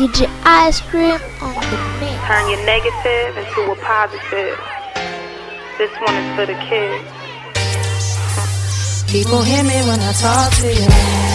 DJ Ice Cream on the mix. Turn your negative into a positive. This one is for the kids. People hear me when I talk to you.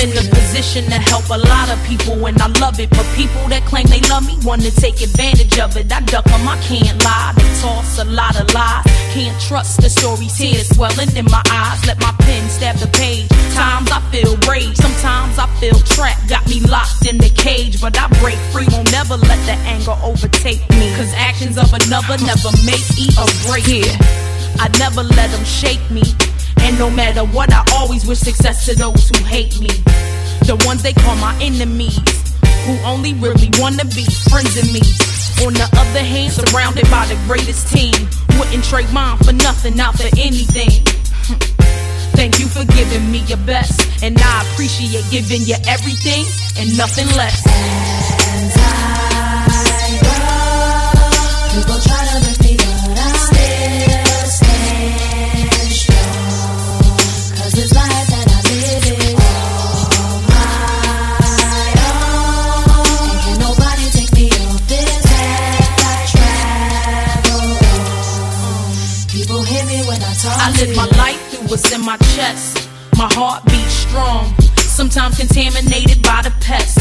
In the position to help a lot of people and I love it. But people that claim they love me want to take advantage of it. I duck them, I can't lie. They toss a lot of lies. Can't trust the stories, tears swelling in my eyes. Let my pen stab the page. Times I feel rage, sometimes I feel trapped. Got me locked in the cage, but I break free. Won't never let the anger overtake me. Cause actions of another never make me or break. Yeah, I never let them shake me. And no matter what, I always wish success to those who hate me. The ones they call my enemies, who only really wanna be friends of me. On the other hand, surrounded by the greatest team, wouldn't trade mine for nothing, out for anything. Hmm. Thank you for giving me your best, and I appreciate giving you everything and nothing less. As I go, people try to break live my life through what's in my chest. My heart beats strong, sometimes contaminated by the pest.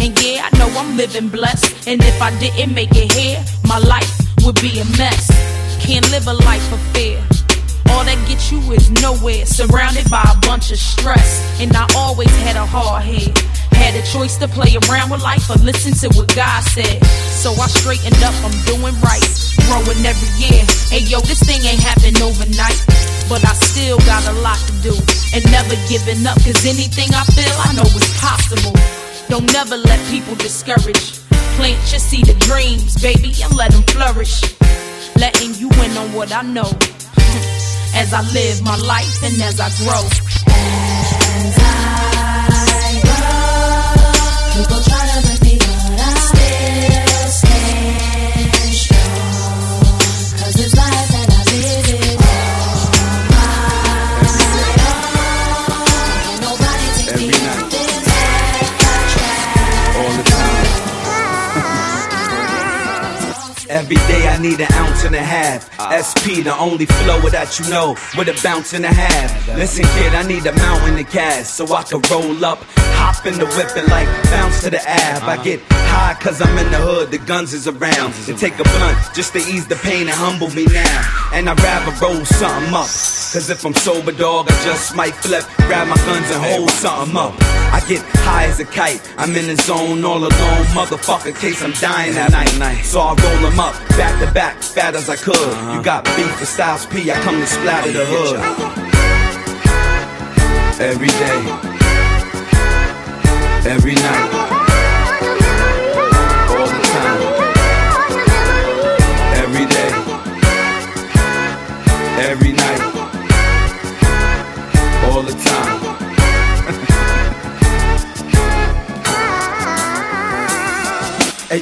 And yeah, I know I'm living blessed. And if I didn't make it here, my life would be a mess. Can't live a life of fear. All that gets you is nowhere, surrounded by a bunch of stress. And I always had a hard head. Had a choice to play around with life or listen to what God said. So I straightened up, I'm doing right. Growing every year. Hey yo, this thing ain't happen overnight. But I still got a lot to do. And never giving up, cause anything I feel, I know is possible. Don't never let people discourage. Plant your seed of dreams, baby, and let them flourish. Letting you in on what I know. As I live my life and as I grow. As I people try to I need an ounce and a half. SP, the only flow that you know, with a bounce and a half. Listen, kid, I need a mountain to cash so I can roll up, hop in the whip and like bounce to the ab. I get high cause I'm in the hood, the guns is around. They take a blunt just to ease the pain and humble me now. And I'd rather roll something up. Cause if I'm sober, dog, I just might flip, grab my guns and hold something up. Get high as a kite, I'm in the zone all alone, motherfucker, case I'm dying tonight. So I roll them up, back to back, fat as I could. Uh-huh. You got beef with Styles P, I come to splatter the hood. Every day, every night,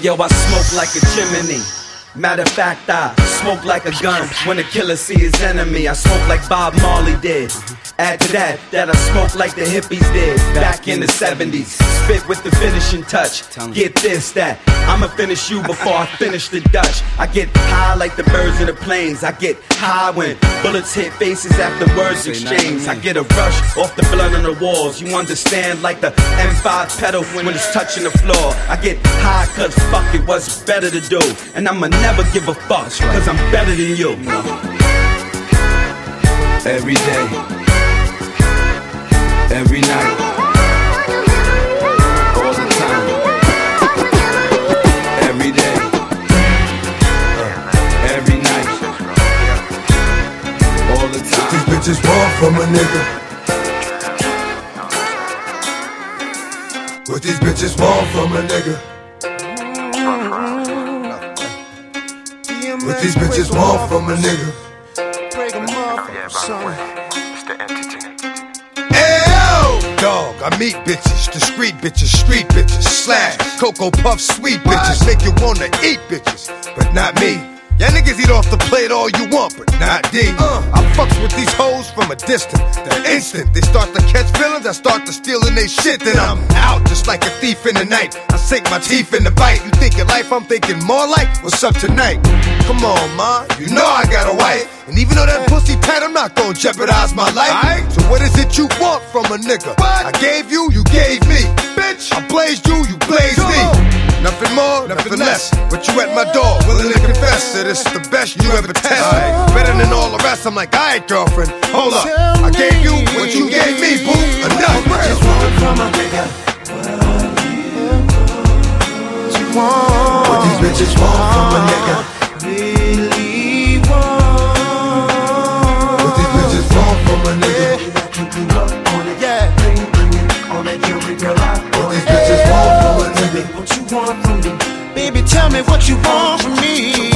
Yo, I smoke like a chimney. Matter of fact, I smoke like a gun when a killer see his enemy. I smoke like Bob Marley did. Add to that, that I smoke like the hippies did back in the 70s. Spit with the finishing touch. Get this, that I'ma finish you before I finish the Dutch. I get high like the birds in the planes. I get high when bullets hit faces after words exchanged. I get a rush off the blood on the walls. You understand, like the M5 pedal when it's touching the floor. I get high cause fuck it, what's better to do? And I'ma never give a fuck cause I'm better than you. Every day, every night, all the time. Every day, every night, all the time. These bitches want from a nigga. What these bitches want from a nigga. What these bitches want from a nigga. Yeah, by the way, Dog, I meet bitches, discreet bitches, street bitches, slash, Cocoa Puff, sweet bitches, make you wanna eat bitches, but not me. Y'all niggas eat off the plate all you want, but not D. Uh, I fucks with these hoes from a distance. The instant they start to catch feelings, I start to stealing they shit. Then I'm out just like a thief in the night. I sink my teeth in the bite. You thinking life, I'm thinking more like what's up tonight. Come on, ma, you know I got a wife. And even though that pussy tight, I'm not gonna jeopardize my life. So what is it you want from a nigga? I gave you, you gave me. Bitch, I blazed you, you blazed me. Nothing more, nothing less. But you at my door, willing to confess that it's the best you ever test. Better than all the rest. I'm like, alright, girlfriend, hold up. I gave you what you gave me, boo. Enough. What these bitches want from a nigga. Really want. What these bitches want from a nigga. Yeah. What these bitches want from a nigga. What you want from me? Baby, tell me what you want from me.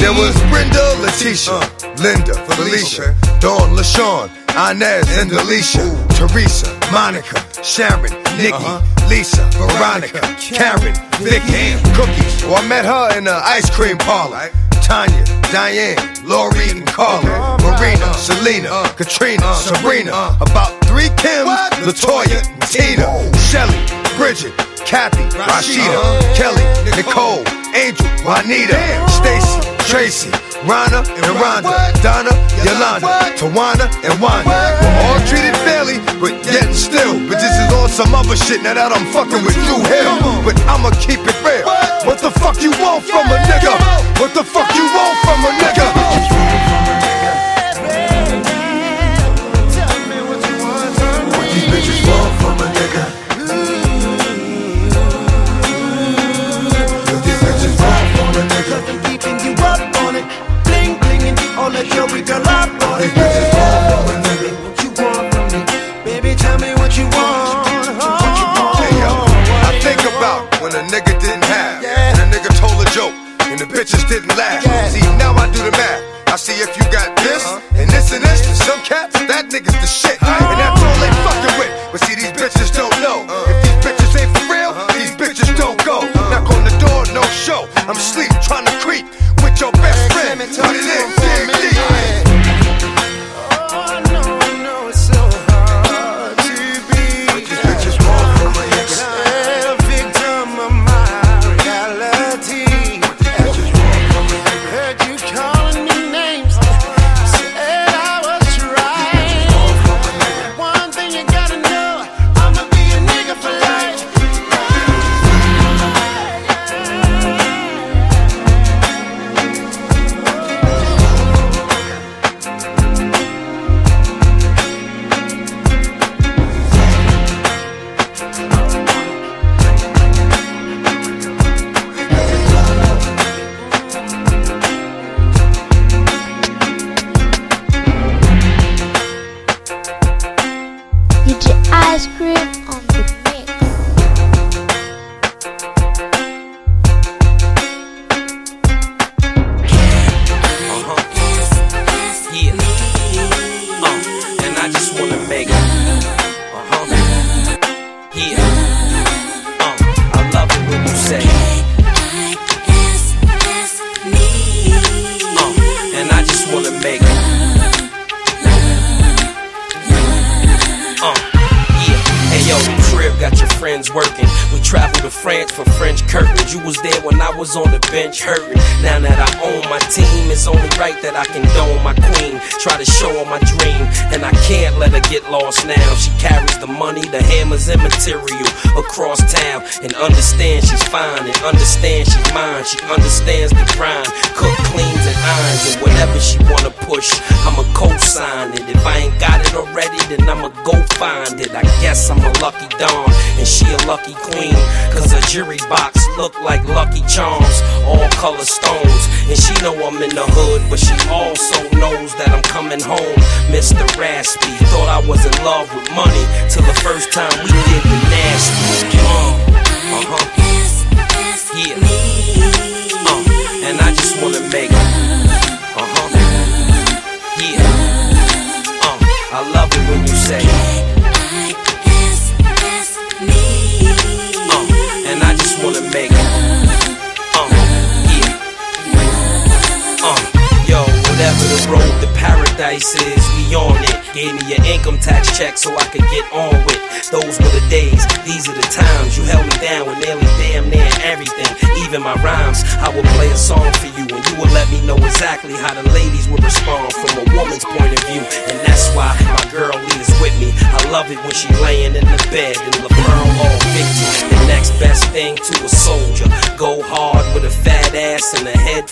There was Brenda, Letitia, Linda, Felicia, Dawn, LaShawn, Inez, and Alicia, Teresa, Monica, Sharon, Nikki, Lisa, Veronica, Karen, Vicky, Cookie. Well, I met her in the ice cream parlor. Tanya, Diane, Lori, and Carla, Marina, Selena, Katrina, Sabrina, about three Kims, Latoya, Tina, Shelly, Bridget, Kathy, Rashida, Kelly, Nicole, Angel, Juanita, Stacy, Tracy, Rana and Rhonda, Donna, Yolanda, Tawana, and Wanda. We're all treated fairly, but yet and still. But this is all some other shit now that I'm fucking with Dru Hill. But I'ma keep it real. What the fuck you want from a nigga? What the fuck you want from a nigga? Up on it. These bitches want from. What you want from me? Baby, tell me what you want. I think about when a nigga didn't have, and a nigga told a joke, and the bitches didn't laugh. See, now I do the math. I see if you got this, uh-huh. and this and this, some cats, that nigga's the shit. And that's all they fucking with. But see, these bitches don't know. If these bitches ain't for real, uh-huh. these bitches don't go. Uh-huh. Knock on the door, no show. I'm asleep, trying to creep with your best friend. Put it in,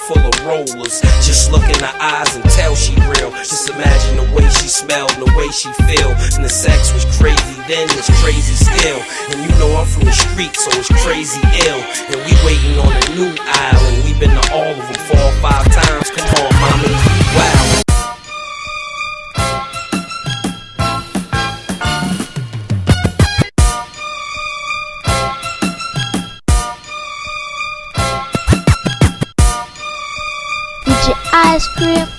full of rollers. Just look in her eyes and tell she real. Just imagine the way she smelled and the way she feel. And the sex was crazy then, it's crazy still. And you know I'm from the street, so it's crazy ill. And we waiting on a new island. we been to all of them four or five times. Come on, mama, wow. Ice Cream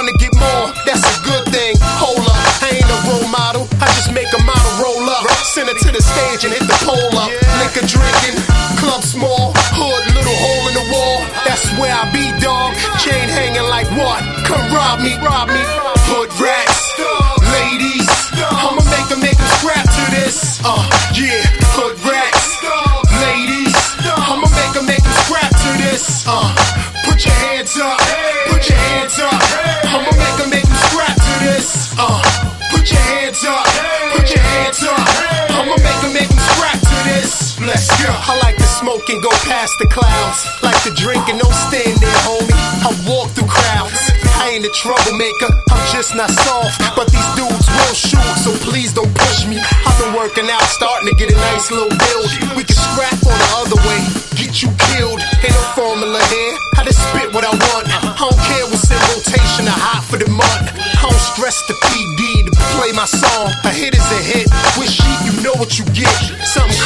wanna get more. That's a good thing. Hold up, I ain't a role model. I just make a model roll up. Send it to the stage and hit the pole up. Liquor drinking, club small, hood little hole in the wall. That's where I be, dog. Chain hanging like what? Come rob me, rob me. Hood rats, clouds. Like to drink and don't stand there, homie. I walk through crowds. I ain't a troublemaker, I'm just not soft. But these dudes will shoot, so please don't push me. I've been working out, starting to get a nice little build. We can scrap on the other way, get you killed. Ain't no formula here, I just spit what I want. I don't care what's in rotation or hot for the month. I don't stress the PD to play my song. A hit is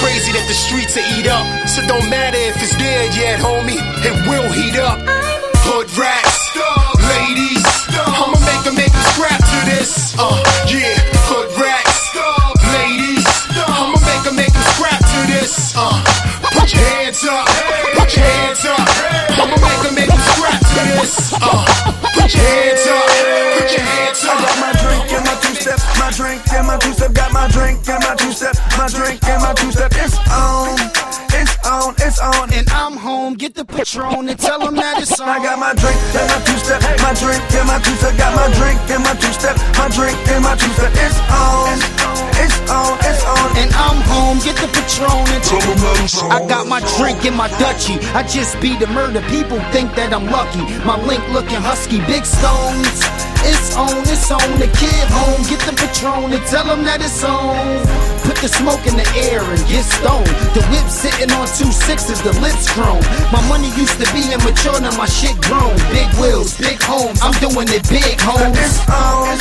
crazy that the streets will eat up. So don't matter if it's dead yet, homie, it will heat up. Patron and tell them that it's on. I got my drink and my two step, my drink and my two step, got my drink and my two step, my drink and my two step. It's on, it's on, it's on, and I'm home. Get the Patron and tell them that it's on. I got my drink in my Dutchie. I just be the murder. People think that I'm lucky. My link looking husky. Big stones. It's on, it's on. The kid home. Get the Patron and tell them that it's on. Put the smoke in the air and get stoned. The whip sitting on two sixes, the lips grown. My money used to be immature, now my shit grown. Big wheels, big homes. I'm doing it big, homes. It's on,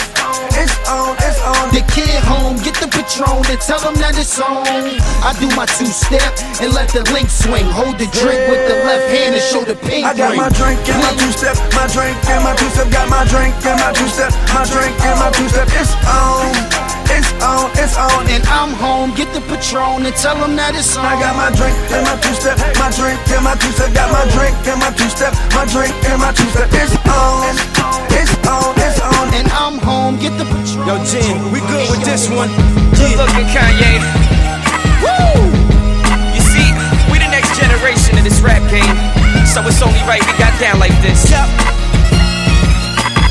it's on, it's on. The kid home, get the Patron and tell them that it's on. I do my two step and let the link swing. Hold the drink with the left hand and show the pink I got ring. my drink and my two step, my drink and my two step, got my drink and my two step, my drink and my two step. It's on, it's on, it's on, and I'm home. Get the Patron and tell them that it's on. I got my drink and my two step, my drink and my two step, got my drink and my two step, my drink and my two step. It's on, it's on, it's on, and I'm home. Get the Patron. Yo, Jen, we good with this one. Good looking Kanye. Woo! You see, we the next generation of this rap game. So it's only right we got down like this. Uh-oh.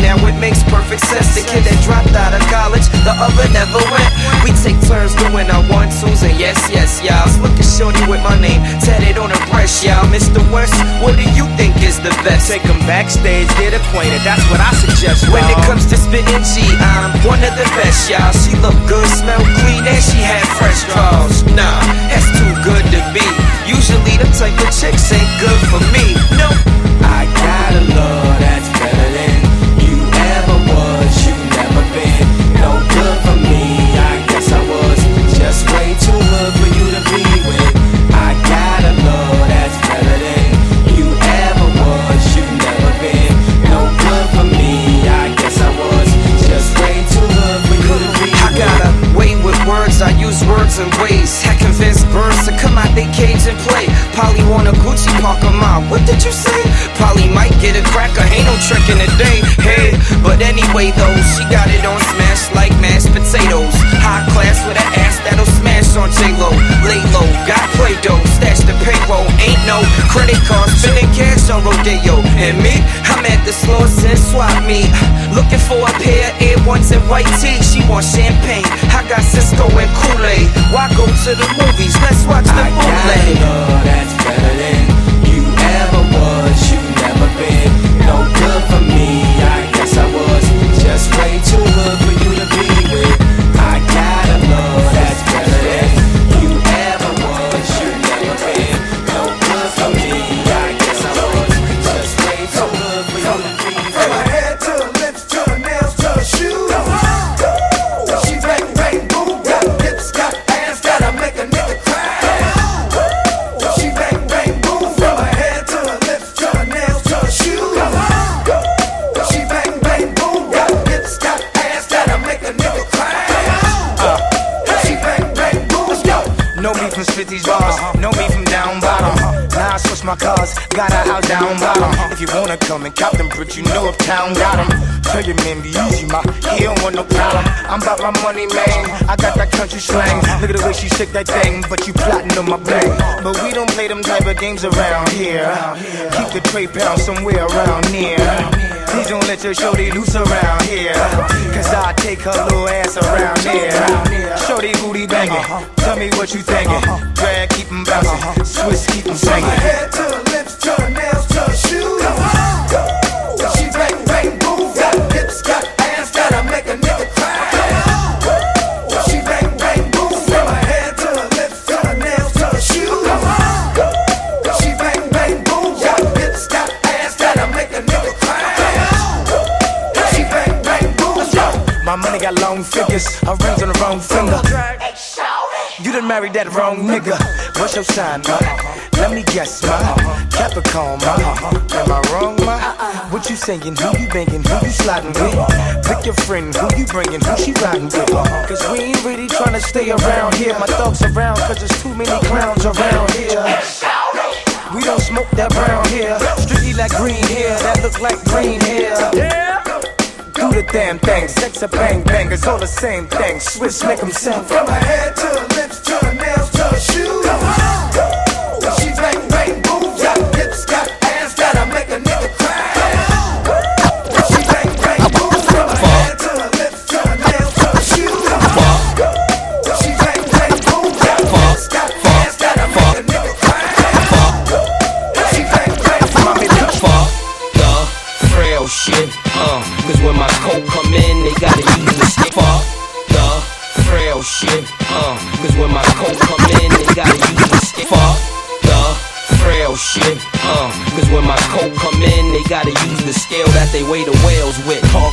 now it makes perfect sense. The kid that dropped out of college, the other never went. We take turns doing our one twos and yes, yes, y'all. Look at Shorty with my name tatted on her breast, y'all. Mr. West, what do you think is the best? Take backstage, get acquainted, that's what I suggest. When it comes to spitting G, I'm one of the best, y'all. She look good, smell clean, and she had fresh draws. Nah, that's too good to be. Usually, the type of chicks ain't good for me. No, I gotta love. Trick in the day. Hey, but anyway though, she got it on smash like mashed potatoes. High class with an ass that'll smash on J-Lo. Lay low, got play dough, stash the payroll. Ain't no credit card, spending cash on Rodeo. And me, I'm at the store since swap meet. Looking for a pair of Air Ones and white tee. She wants champagne. I got Cisco and Kool-Aid. Why go to the movies? Let's watch the I got love that's better than you ever was. You never been for me. I guess I was just way and cop them bricks, you know uptown got 'em. Tell your man be easy, ma, he don't want no problem. I'm about my money, man. I got that country slang. Look at the way she shake that thing, but you plotting on my bang. But we don't play them type of games around here. Keep the tray pound somewhere around near. Please don't let your shorty loose around here. Cause I take her little ass around here. Shorty booty banging. Tell me what you thinking. Drag, keep 'em bouncing. Swiss, keep 'em From her singing. head to her lips to her nails to her shoes. Figures. Rings on the wrong finger. You done married that wrong nigga. What's your sign, ma? Let me guess, ma. Capricorn, ma. Am I wrong, ma? Uh-uh. What you saying? Who you banging? Who you sliding with? Pick your friend. Who you bringing? Who she riding with? Cause we ain't really trying to stay around here. My thugs around cause there's too many clowns around here. We don't smoke that brown hair. Strictly like green hair. That look like green hair. Yeah. Do the damn thing, sex a bang bang, it's all the same thing. Swiss make 'em sing. From her head to her lips to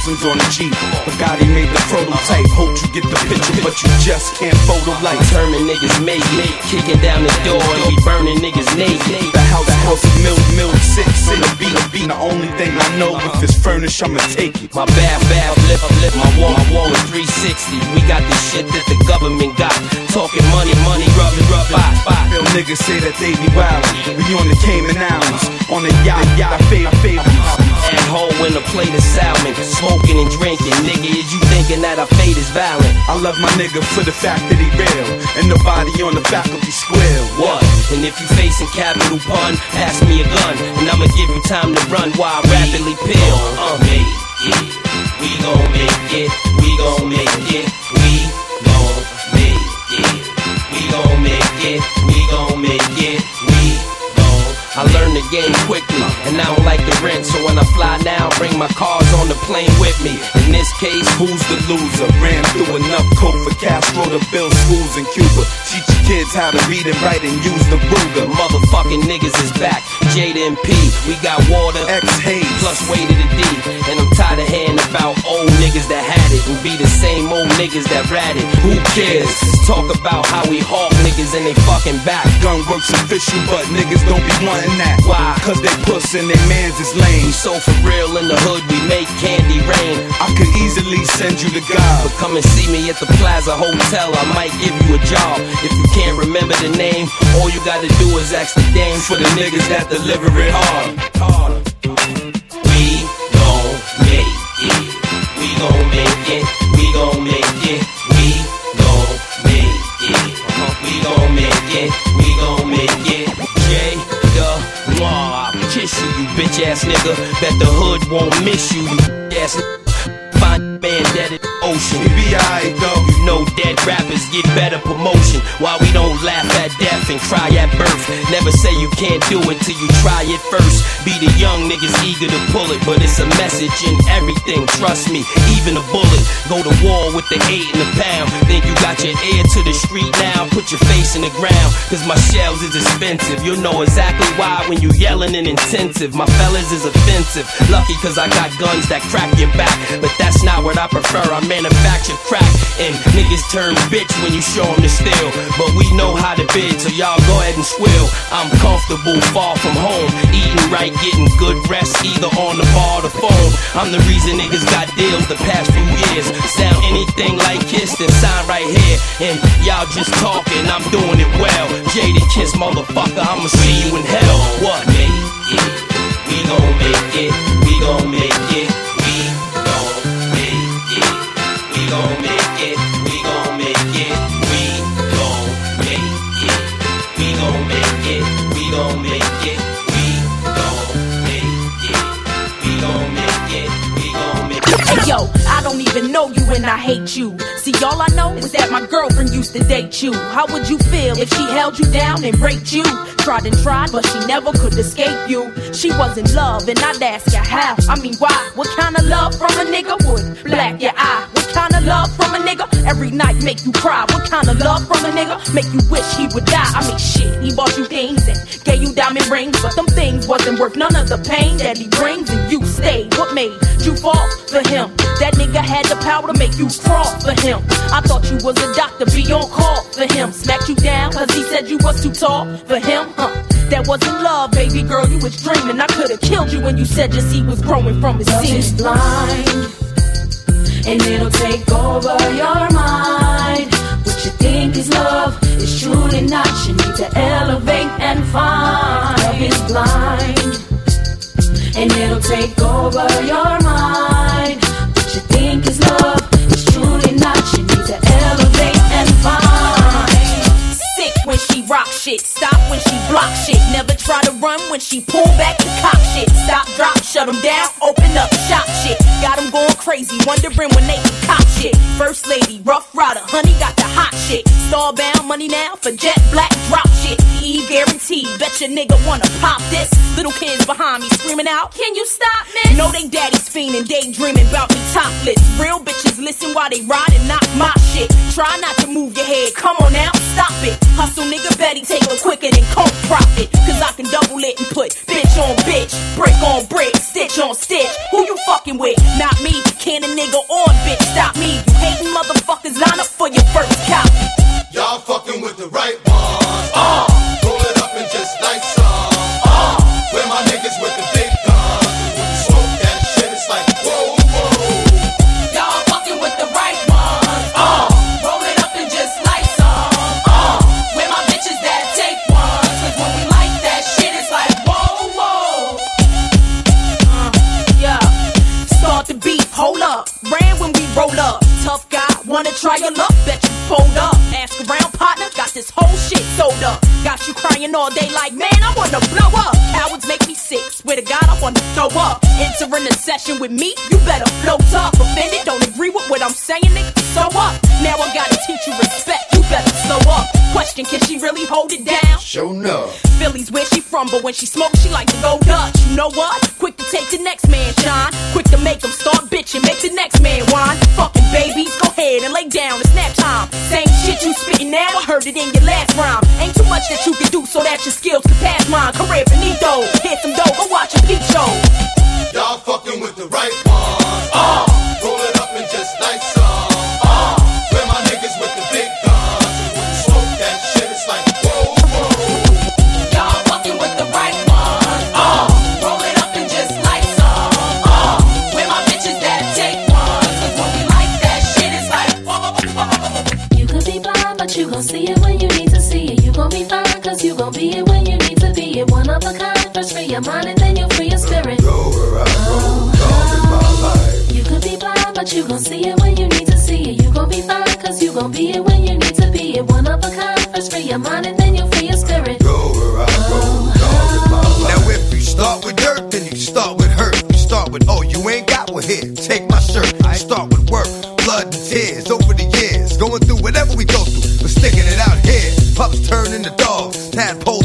Carson's on the Jeep. Bugatti made the prototype. Hope you get the picture, but you just can't photo light. Determined niggas make it, kicking down the door and we burning niggas naked. The house cost a mil, mil six in a beat. beat. The only thing I know if it's furnished, I'ma take it. My bad, bad flip, flip, my wall, my wall is 360. We got the shit that the government got. Talking money, money, rubbing, rubbing, bye, bye. Real niggas say that they be wildin'. We on the Cayman Islands, on the yacht, yacht, fave, fave at home when a plate of salmon. Smoking and drinking, nigga, is you thinking that our fate is violent? I love my nigga for the fact that he real. And the body on the back of his square. What? And if you facing capital pun, pass me a gun. And I'ma give you time to run while I rapidly peel. Uh, make it. Uh. We gon' make it. We gon' make it. We gon' make it. We gon' make it. We gon' make it. We I learned the game quickly, and I don't like the rent. So when I fly now, bring my cars on the plane with me. In this case, who's the loser? Ran through enough coke for Castro to build schools in Cuba. Teach your kids how to read and write and use the Ruger. Motherfucking niggas is back. Jada and P, we got water. X Hayes plus weight to the D, and I'm tired of hearing about old niggas that had it and be the same old niggas that ratted. Who cares? Talk about how we hawk niggas and they fucking back. Gun works official, but niggas don't be wanting that. Why? Cause they puss and they mans is lame. So for real in the hood, we make candy rain. I could easily send you to God. But come and see me at the Plaza Hotel. I might give you a job. If you can't remember the name, all you gotta do is ask the dame For the niggas that deliver it hard. We won't miss you, you ass. Find man dead in the ocean. We be alright though. You know dead rappers get better promotion. While we can't do it till you try it first. Be the young niggas eager to pull it, but it's a message in everything. Trust me, even a bullet. Go to war with the eight and the pound. Think you got your ear to the street now? Put your face in the ground, cause my shells is expensive. You'll know exactly why when you yelling and intensive. My fellas is offensive. Lucky cause I got guns that crack your back, but that's not what I prefer. I manufacture crack, and niggas turn bitch when you show them the steel. But we know how to bid, so y'all go ahead and swill. I'm comfortable, far from home, eating right, getting good rest, either on the bar or the phone. I'm the reason niggas got deals the past few years. Sound anything like Kiss, then sign right here. And y'all just talking, I'm doing it well. Jaded Kiss, motherfucker, I'ma see you in hell. What? Make it. We gon' make it. We gon' make it. Even know you and I hate you. All I know is that my girlfriend used to date you. How would you feel if she held you down and raped you? Tried and tried, but she never could escape you. She was in love, and I'd ask you how. I mean, why? What kind of love from a nigga would black your eye? What kind of love from a nigga every night make you cry? What kind of love from a nigga make you wish he would die? I mean, shit, he bought you things and gave you diamond rings, but them things wasn't worth none of the pain that he brings, and you stayed. What made you fall for him? That nigga had the power to make you crawl for him. I thought you was a doctor, be on call for him. Smacked you down cause he said you was too tall for him, huh? That wasn't love, baby girl, you was dreaming. I could've killed you when you said your seed was growing from his seed. is blind, and it'll take over your mind. What you think is love is truly not. You need to elevate and find. Love is blind, and it'll take over your mind. Rock shit, stop when she block shit. Never try to run when she pull back and cock shit. Stop, drop, shut 'em down, open up, shop shit. Got 'em going crazy, wondering when they can cop shit. First lady, rough rider, honey got the hot shit. Starbound money now for jet black drop shit. E guaranteed, bet your nigga wanna pop this. Little kids behind me screaming out, Can you stop, man? Know they daddy's fiending, daydreaming about me topless. Real bitches listen while they ride and knock my shit. Try not to move your head, come on now, stop it. Hustle nigga Betty, take it quicker than coke profit. Cause I can double it and put bitch on bitch, brick on brick, stitch on stitch. Who you fucking with? Not me. Can a nigga on bitch stop me? You hating motherfuckers line up for your first copy. Y'all fucking with the right ones. Uh, try your luck? Bet you fold up. Ask around, this whole shit sold up. Got you crying all day like, man, I wanna blow up. Cowards make me sick. Swear to God, I wanna throw up. Entering a session with me, you better float up. Offended, don't agree with what I'm saying, nigga, so up. Now I gotta teach you respect, you better slow up. Question, can she really hold it down? Show sure no. Philly's where she from, but when she smokes, she like to go Dutch. You know what? Quick to take the next man, shine. Quick to make him start bitching, make the next man whine. Fucking babies, go ahead and lay down, it's nap time. Same shit you spitting now, I heard it in your last rhyme. Ain't too much that you can do so that your skills can pass mine. Career finito, hit some dough, go watch a peep show. Y'all fucking with the right ones. Uh. First free your mind and then you free your spirit. Go where I roll, oh, my life. You could be blind, but you gon' see it when you need to see it. You gon' be fine, cause you gon' be it when you need to be it. One of a kind, first free your mind and then you free your spirit. Go where I roll, oh, Now if you start with dirt, then you start with hurt. You start with, oh, you ain't got what here, take my shirt. I start with work, blood and tears over the years. Going through whatever we go through, but sticking it out here. Pups turning to dogs, tadpoles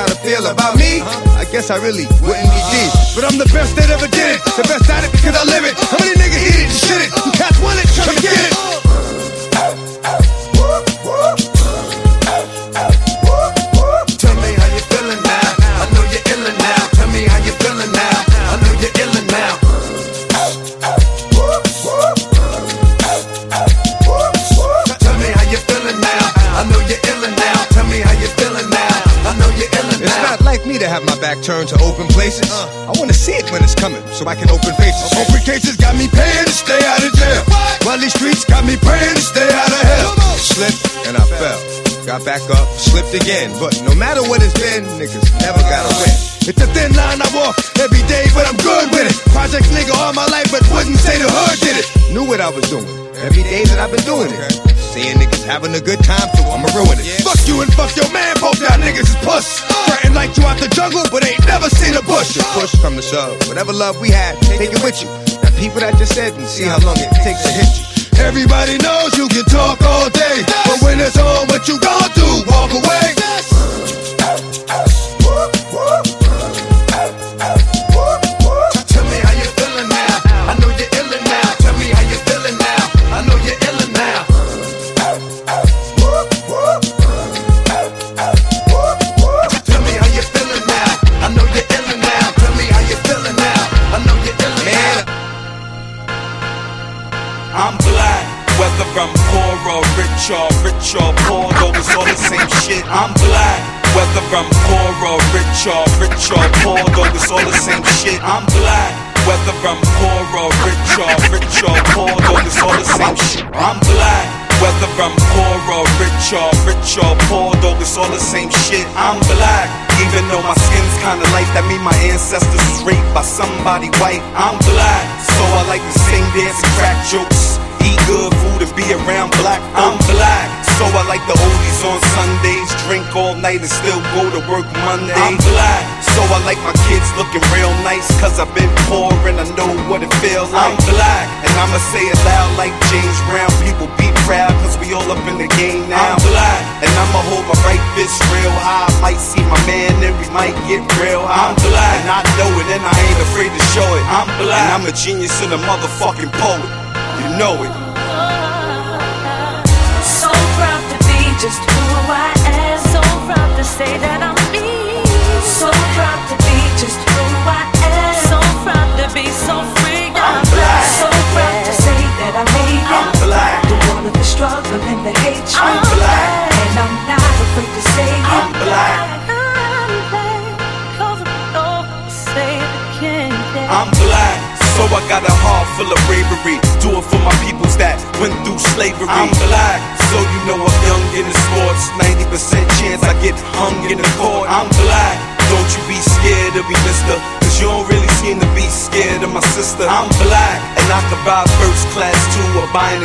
how to feel about me? I guess I really wouldn't be deep. But I'm the best that ever did it. The best at it because I live it. How many niggas again. But no matter what it's been, niggas never gotta win. It's a thin line I walk every day, but I'm good with it. Project nigga all my life, but wouldn't say the hood did it. Knew what I was doing every day that I've been doing it. Seeing niggas having a good time, so I'ma ruin it. Yeah. Fuck you and fuck your man, both y'all niggas is puss. Threaten like you out the jungle, but ain't never seen a bush. Your push from the shove, whatever love we had, take it with you. Now people that just said and see how long it takes to hit you. Everybody knows you can talk all day, but when it's on, what you gon' do? Walk away. I'm black. Whether I'm poor or rich or rich or poor, though it's all the same shit. I'm black. Whether I'm poor or rich or rich or poor, though it's all the same shit. I'm black. Even though my skin's kinda light, that mean my ancestors was raped by somebody white. I'm black. So I like to sing, dance, and crack jokes. Eat good food and be around black. I'm black. So I like the oldies on Sundays. Drink all night and still go to work Monday. I'm black. So I like my kids looking real nice. Cause I've been poor and I know what it feels like. I'm black. And I'ma say it loud like James Brown. People be proud cause we all up in the game now. I'm black. And I'ma hold my right fist real high. Might see my man and we might get real high. I'm black. And I know it and I ain't afraid to show it. I'm black. And I'm a genius and a motherfucking poet. You know it. So proud to be just who I am. So proud to say that I'm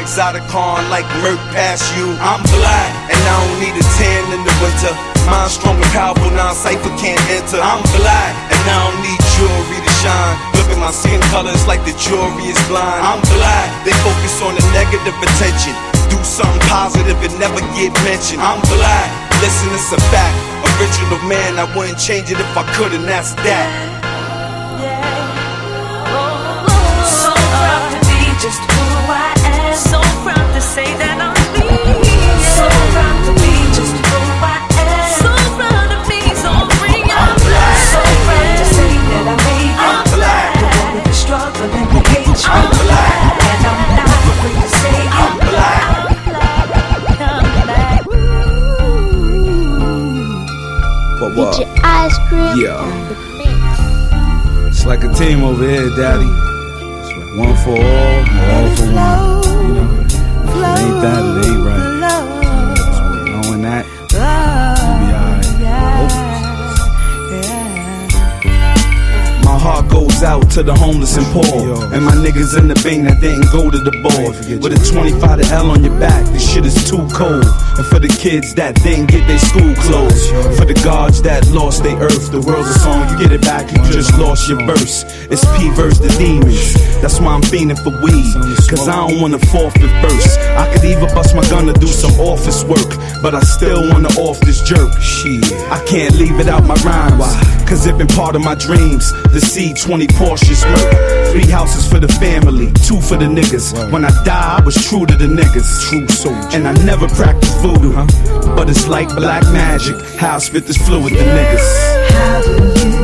Buy an exotic like Merc past you. I'm black. And I don't need a tan in the winter. Mind strong and powerful, non-cypher can't enter. I'm black. And I don't need jewelry to shine. Look at my skin colors like the jewelry is blind. I'm black. They focus on the negative attention. Do something positive and never get mentioned. I'm black. Listen, it's a fact. Original man, I wouldn't change it if I could, and that's that. Yeah. Oh, oh, oh. So proud to be just Yeah. on So fancy that I made you black. to the mix. It's like a team over here, Daddy. It's one for all, all for one. You know, if ain't that, it ain't right. So knowing that, be alright. My heart goes out to the homeless and poor. And my niggas in the bang that didn't go to the board. With a 25 to L on your back, this shit is too cold. And for the kids that didn't get their school clothes. For the gods that lost their earth. The world's a song, you get it back, you just lost your verse. It's P verse the demons. That's why I'm fiending for weed. Cause I don't wanna forfeit first. I could even bust my gun to do some office work. But I still wanna off this jerk. Shit. I can't leave it out my rhymes. Cause it been part of my dreams. The C20 Porsche smirk. Three houses for the family, two for the niggas. When I die, I was true to the niggas. True soldier. And I never practiced voodoo, huh? But it's like black magic. How I spit this fluid the niggas. How do you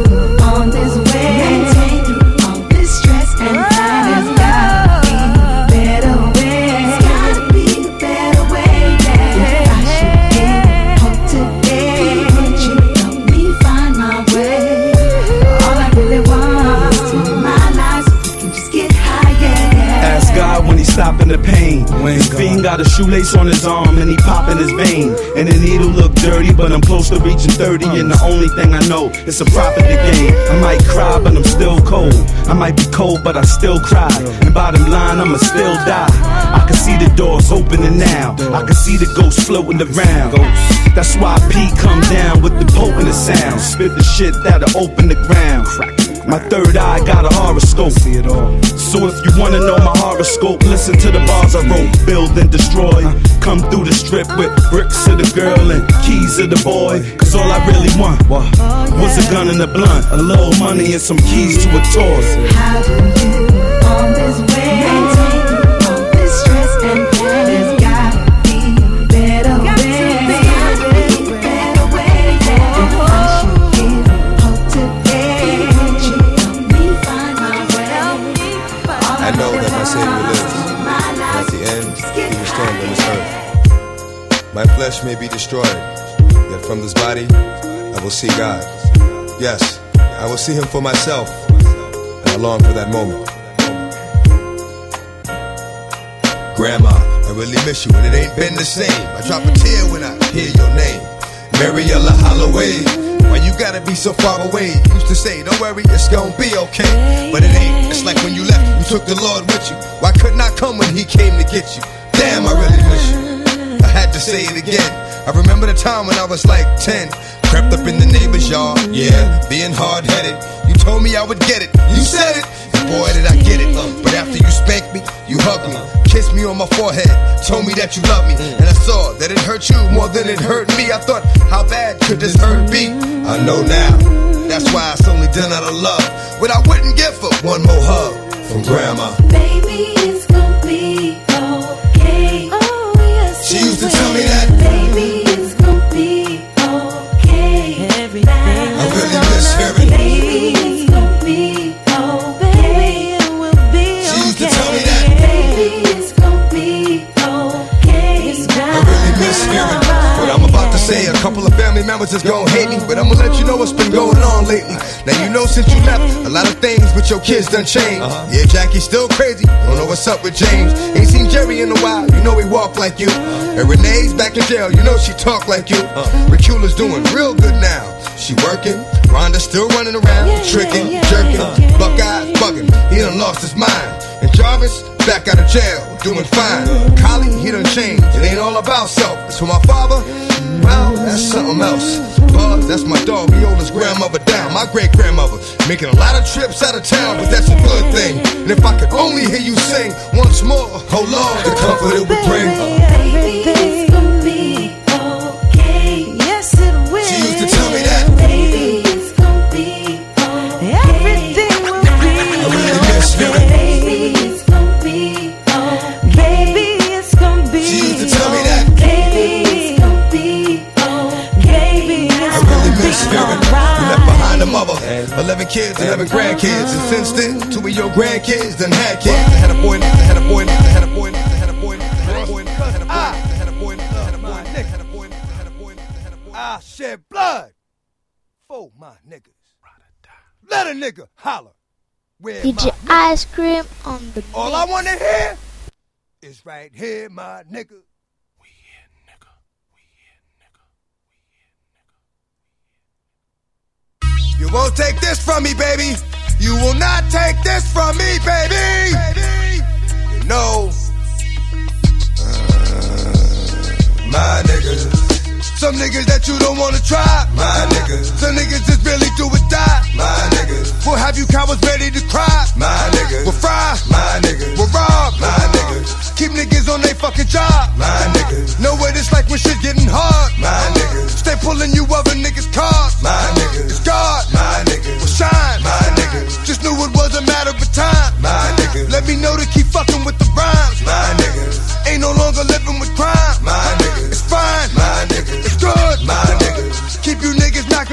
a shoelace on his arm and he popping his vein. And the needle look dirty, but I'm close to reaching 30. And the only thing I know is a profit to gain. I might cry, but I'm still cold. I might be cold, but I still cry. And bottom line, I'ma still die. I can see the doors opening now. I can see the ghosts floating around. That's why P come down with the potent sound. Spit the shit that'll open the ground. My third eye got a horoscope. See it all. So if you wanna know my horoscope, listen to the bars I wrote. Build and destroy. Come through the strip with bricks of the girl and keys of the boy. Cause all I really want was a gun and a blunt, a little money and some keys to a toy. Flesh may be destroyed, yet from this body, I will see God. Yes, I will see Him for myself, and I long for that moment. Grandma, I really miss you, and it ain't been the same. I drop a tear when I hear your name. Mariella Holloway. Why you gotta be so far away? Used to say, don't worry, it's gonna be okay. But it ain't. It's like when you left, you took the Lord with you. Why couldn't I come when He came to get you? Damn, I really had to say it again. I remember the time when I was like 10. Crept up in the neighbor's yard, yeah, being hard headed. You told me I would get it. You said it. And boy, did I get it. Uh, but after you spanked me, you hugged me, kissed me on my forehead, told me that you love me. And I saw that it hurt you more than it hurt me. I thought, how bad could this hurt be? I know now. That's why it's only done out of love. What I wouldn't give for one more hug from grandma. Baby, couple of family members is gonna hate me, but I'm gonna let you know what's been going on lately. Now you know since you left, a lot of things with your kids done changed. Uh-huh. Yeah, Jackie's still crazy. Don't know what's up with James. Ain't seen Jerry in a while. You know he walk like you. Uh-huh. And Renee's back in jail. You know she talk like you. Uh-huh. Racula's doing real good now. She working. Rhonda's still running around, tricking, jerking. Buckeye's bugging. He done lost his mind. And Jarvis back out of jail, doing fine. Collie, he done changed. It ain't all about self. It's for my father, well, that's something else. Buzz, that's my dog. He owed his grandmother down. My great grandmother making a lot of trips out of town, but that's a good thing. And if I could only hear you sing once more, oh Lord, the comfort it would bring. Everything's mother, 11 kids, 11 grandkids. And since then, two of your grandkids done had kids. I had a boy, I had a boy, I had a boy, I had a boy, I had a boy, I had a boy, I had a boy, I had a boy, I had a boy, I had a boy, I had a boy. I shed blood for my niggas. Let a nigga holler. Where DJ my Ice Cream on the All I wanna hear is right here, my nigga. You won't take this from me, baby. You will not take this from me, baby. You know, uh, my niggas. Some niggas that you don't wanna try, my niggas. Some niggas just really do or die, my niggas. We'll have you cowards ready to cry, my niggas. We'll fry, my niggas. We'll rob, my niggas. Keep niggas on they fucking job, my niggas. Know what it's like when shit getting hard, my niggas. Stay pulling you other niggas' cars, my niggas. It's God, my niggas. Will shine, my niggas. Just knew it was a matter of time, my niggas. Let me know to keep fucking with the rhymes, my niggas. Ain't no longer living with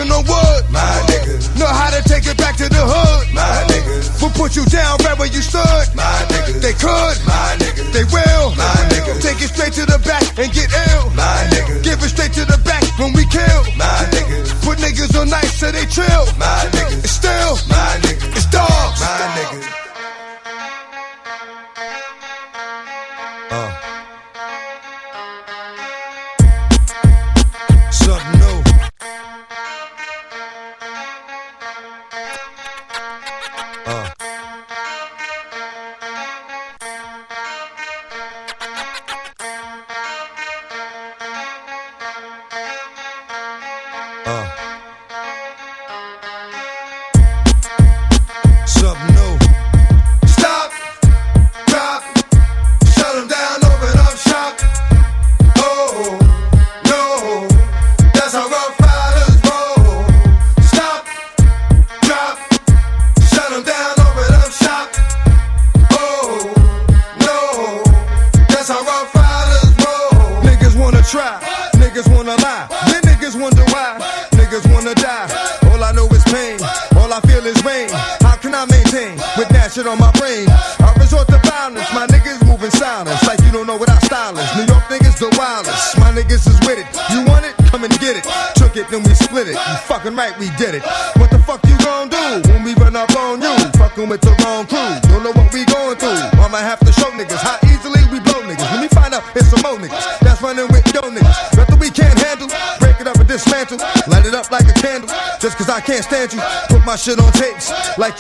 knocking on wood, my niggas. Know how to take it back to the hood, my niggas. We'll put you down right where you stood, my niggas. They could, my niggas. They will, my niggas. Take it straight to the back and get ill, my niggas. Give it straight to the back when we kill, my niggas. Put niggas on night so they chill, my niggas. It's still, my niggas. It's dogs, my niggas. Uh.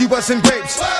Busting grapes.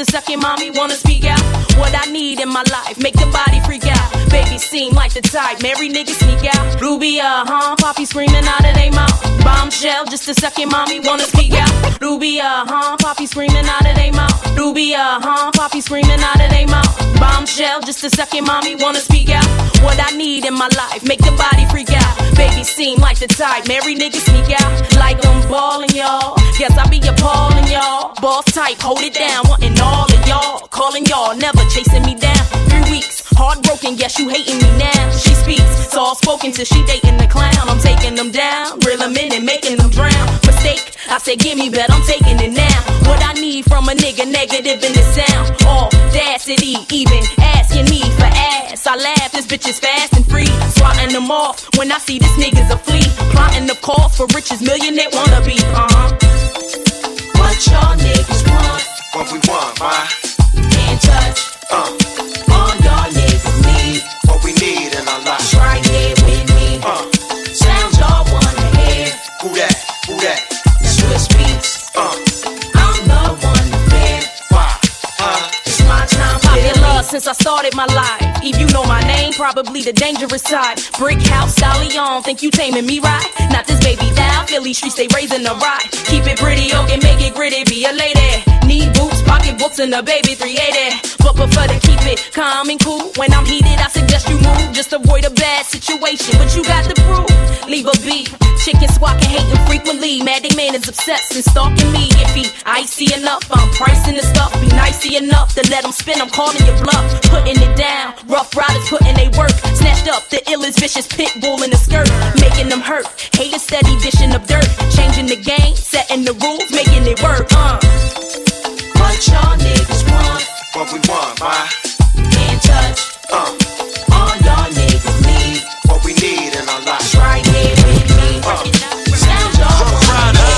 Just a second, mommy wanna speak out. What I need in my life, make the body freak out. Baby seem like the type, marry niggas sneak out. Ruby, uh huh, Poppy screaming out of they mouth. Bombshell, just a second, mommy wanna speak out. Ruby, uh huh, Poppy screaming out of they mouth. Ruby, uh huh, Poppy screaming out of they mouth. Bombshell, just a second, mommy wanna speak out. What I need in my life, make the body freak out. Baby seem like the type, marry niggas sneak out. Like I'm ballin', y'all. Guess I be appallin', y'all. Boss type, hold it down, wantin' all of y'all. Calling y'all, never chasing me down. Three weeks, heartbroken, guess you hating me now. She speaks, soft spoken till she dating the clown. I'm taking them down, reel 'em in and making them drown. Mistake, I said give me, bet I'm taking it now. What I need from a nigga, negative in the sound. Audacity, even asking me for ass. I laugh, this bitch is fast and free. Swatting them off when I see this nigga's a flea. Plotting the call for riches, millionaire wannabe. Uh huh. What y'all niggas want? What we want, why? Since I started my life. If you know my name, probably the dangerous side. Brick house, stallion, think you taming me right? Not this baby down, Philly streets, they raising the ride. Keep it pretty, okay, make it gritty, be a lady. Need boots, pocket books, and a baby 380. But prefer to keep it calm and cool. When I'm heated, I suggest you move. Just avoid a bad situation, but you got the proof. Leave a beat. Chicken squawking, hating frequently. Mad they man is obsessed and stalking me. If he icy enough, I'm pricing the stuff. Be nicey enough to let him spin. I'm calling your bluff, putting it down. Ruff Ryders putting they work. Snatched up the illest vicious pit bull in the skirt, making them hurt. Haters steady dishing up dirt, changing the game, setting the rules, making it work. Uh. What y'all niggas want? What we want, why? Can't touch. Uh, All y'all niggas need. what we need in our life. Right here with me. Sound y'all wanna.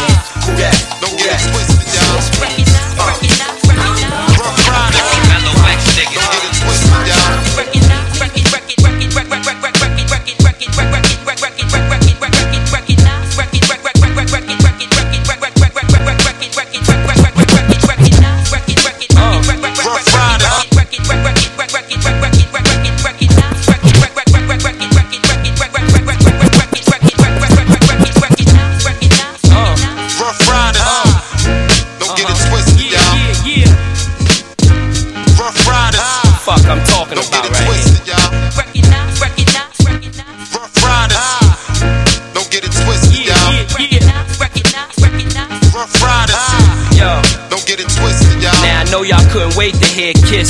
Who that? Don't get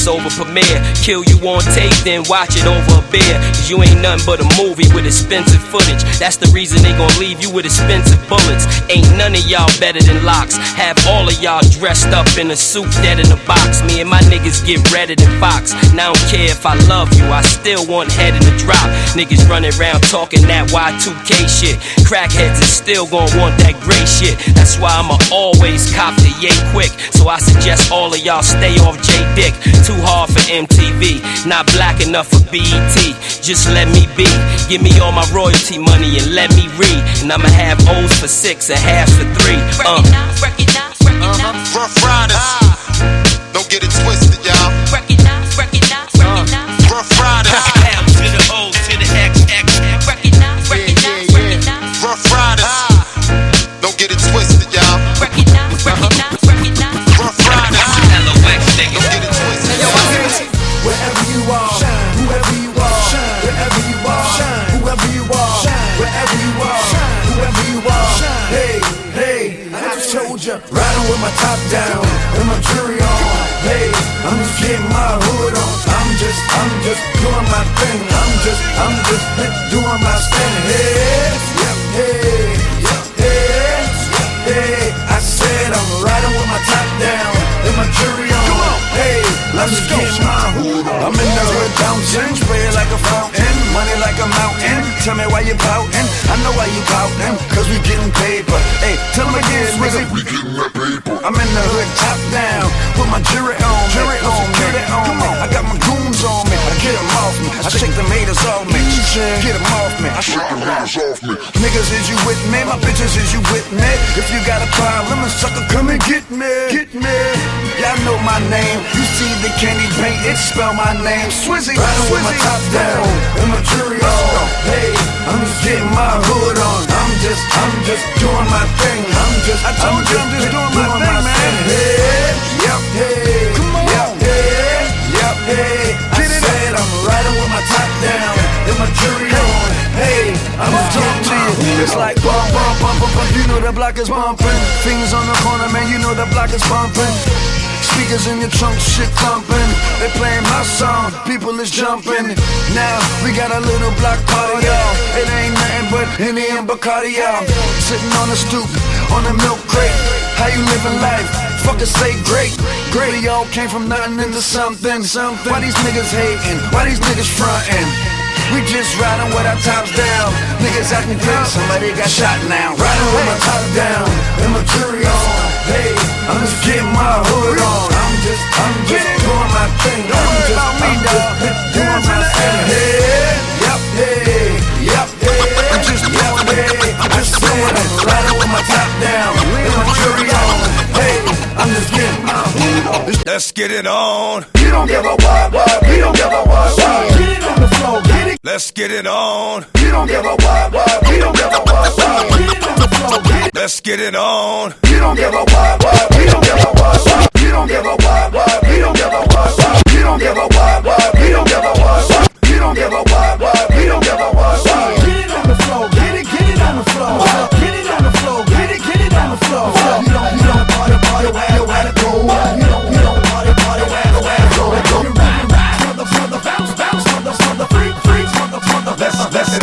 over premiere. Kill you on tape, then watch it over a beer. Cause you ain't nothing but a movie with expensive footage. That's the reason they gon' leave you with expensive bullets. Ain't none of y'all better than locks. Have all of y'all dressed up in a suit dead in a box. Me and my niggas get redder than Fox. Now I don't care if I love you, I still want head in the drop. Niggas running around talking that Y2K shit. Crackheads is still gon' want that gray shit. That's why I'ma always cop the yay quick. So I suggest all of y'all stay off J Dick. Hard for MTV, not black enough for BET. Just let me be. Give me all my royalty money and let me read. And I'ma have O's for six and halves for three. Uh. Ruff Ryders. Don't get it twisted, top down and my jury on. Hey, I'm just getting my hood on. I'm just, I'm just doing my thing. I'm just, I'm just doing my thing. Hey, Hey, I'm just my hood on. I'm in the hood bouncing, spray it like a fountain, money like a mountain. Tell me why you pouting. I know why you pouting, cause we getting paper. Hey, tell them again, nigga. We getting that paper. I'm in the hood, top down, with my jury on, jury on, security on me. I got my goons on me, I get 'em off me. I shake the haters off me, get 'em off me. I shake the haters off me. Niggas, is you with me? My bitches, is you with me? If you got a problem, a sucker, come and get me, get me. Y'all know my name. You see the candy paint, it spell my name. Swizzy, riding with my top down, and my jury on. Hey, I'm just getting my hood on. I'm just, I'm just doing my thing. I'm just, I told you I'm just doing my thing, man. Hey, yep, hey, come on, yep, hey, yep, hey. I said I'm riding with my top down, and my jury on. Hey, I'm just getting my hood It's like bump, bump, bump, bump, bump. You know the block is bumping. Fingers on the corner, man. You know the block is bumping. Speakers in your trunk, shit thumping. They playing my song, people is jumping. Now we got a little block party, y'all. It ain't nothing but Henny and Bacardi, y'all. Sitting on the stoop, on a milk crate. How you living life? Fuckers say great, great. We all came from nothing into something, something. Why these niggas hating? Why these niggas fronting? We just riding with our tops down. Niggas acting good, somebody got shot now. Riding with my top down and my jury on. Hey, I'm just getting my hood on. I'm just, I'm just doing my thing. I'm just, I'm just doing my thing. Hey, yep, hey, yep, hey. I'm just doing hey. I said I'm riding with my top down and my jury on. Hey, I'm just getting my hood on. Let's get it on. You don't give a what, what, we don't give a what, what. Get it on the floor, get it. Let's get it on. You don't give a what, what, we don't give a what, what. Get it on the floor, get it. Let's get it on. You don't give a what, what, we don't give a what, what. You don't give a what, what, we don't give a what, what. You don't give a what, what, we don't give a what, what. You don't give a what, what, we don't give a what, what. Get it on the floor, get it, get it on the floor. Get it on the floor, the floor. You don't, you don't party, party, where, where to go. You don't, you don't party, party, where, where to go. You ride, ride, mother, mother, bounce, bounce, mother, mother, freak, freak, mother, mother, Let's, let's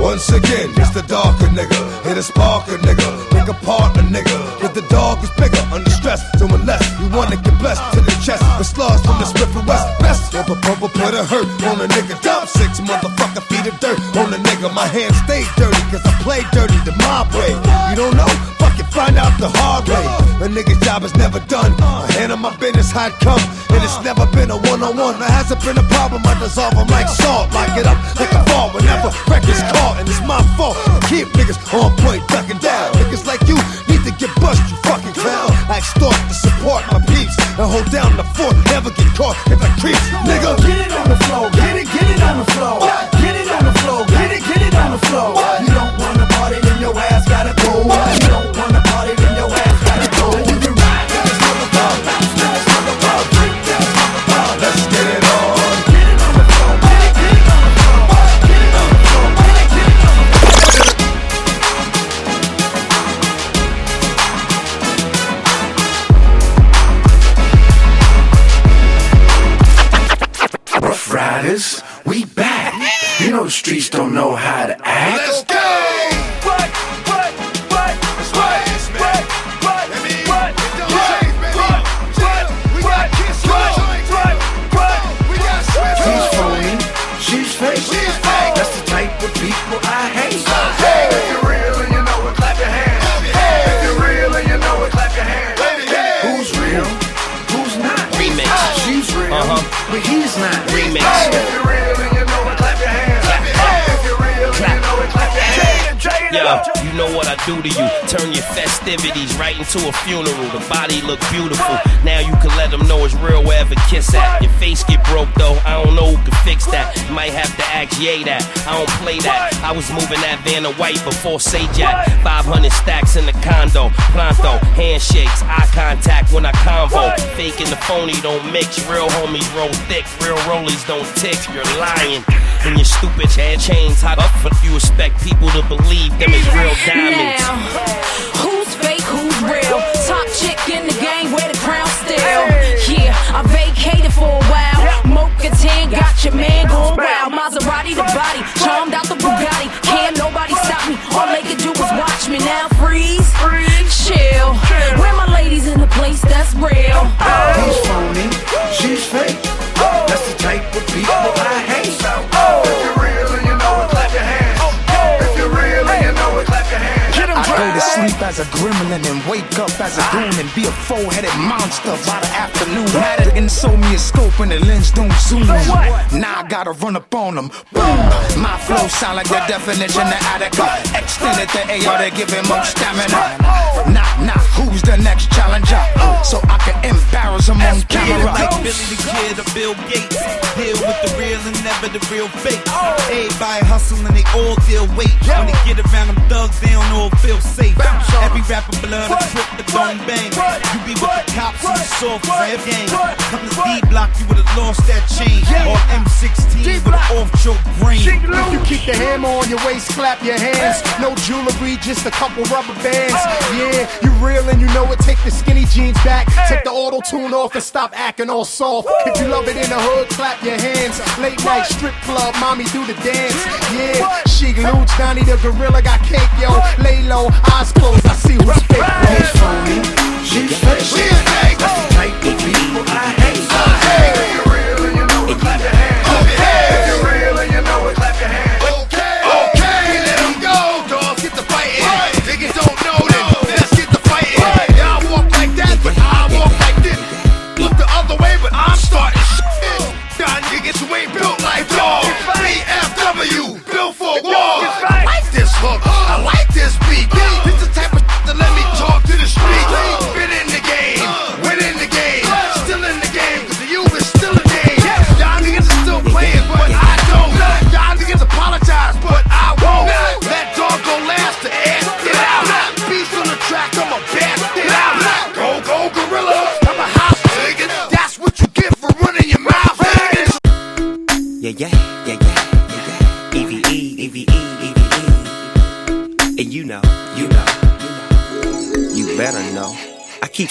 Once again, it's the darker nigga. Hit a sparker nigga. Pick apart a nigga. But the dog is bigger, under stress. Doing less. You wanna get blessed to the chest. With slugs from the and West. Best. Rubber purple put a hurt on a nigga. Dump six motherfucker feet of dirt on a nigga. My hands stay dirty, cause I play dirty the mob way. You don't know? Find out the hard way. A nigga's job is never done. I handle my business how it come. And it's never been a one on one. There hasn't been a problem. I dissolve them like salt. Lock it up like a ball whenever records caught. And it's my fault. Keep niggas on point, ducking down. Niggas like you need to get bust, you fucking clown. I extort to support my peeps and hold down the fort. Never get caught if I creep, nigga. Get it on the floor, get it, get it on the floor. We back. You know the streets don't know how to act. Know what I do to you. Turn your festivities right into a funeral. The body look beautiful. Now you can let them know it's real wherever kiss at. Your face get broke though. I don't know who can fix that. Might have to ask Ye that. I don't play that. I was moving that van to white before Say Jack. 500 stacks in the condo. Pronto, handshakes, eye contact when I convo. Fake and the phony don't mix. Real homies roll thick. Real rollies don't tick. You're lying. And your stupid head chains hot up. But you expect people to believe them as real diamonds. Now, who's fake, who's real? Top chick in the game, wear the crown still. Yeah, I vacated for a while. Mocha 10 got your man going wild. Maserati the body, charmed out the Bugatti. Can't nobody stop me. All they can do is watch me now. Freeze, chill. Where my ladies in the place that's real? He's phony, she's fake. That's the type of people I hate. Sleep as a gremlin and wake up as a goon and be a four-headed monster by the afternoon. Matter and sold me a scope and the lens don't zoom. Now I gotta run up on them. Boom. My flow sound like the definition of Attica. Extended the AR to give him more stamina. Knock, knock, who's the next challenger? So I can embarrass him on camera. Like Billy the Kid or Bill Gates. Deal with the real and never the real fake. Everybody hustle and they all deal weight. When they get around them thugs, they don't all feel safe. Every rapper blood a trip the don't bang. You be with the cops and the soft rap gang. Come to D block, you would've lost that chain. Or M16 with an off choke brain. If you keep the hammer on your waist, clap your hands. No jewelry, just a couple rubber bands. Yeah, you real and you know it. Take the skinny jeans back. Take the auto tune off and stop acting all soft. If you love it in the hood, clap your hands. Late night strip club, mommy do the dance. Yeah, she ludes, Donnie the gorilla got cake, yo. Lay low, eyes closed, I see who's fake. He's phony, she's fake. She's fake. That's the type of people I hate. If you're real and you know it,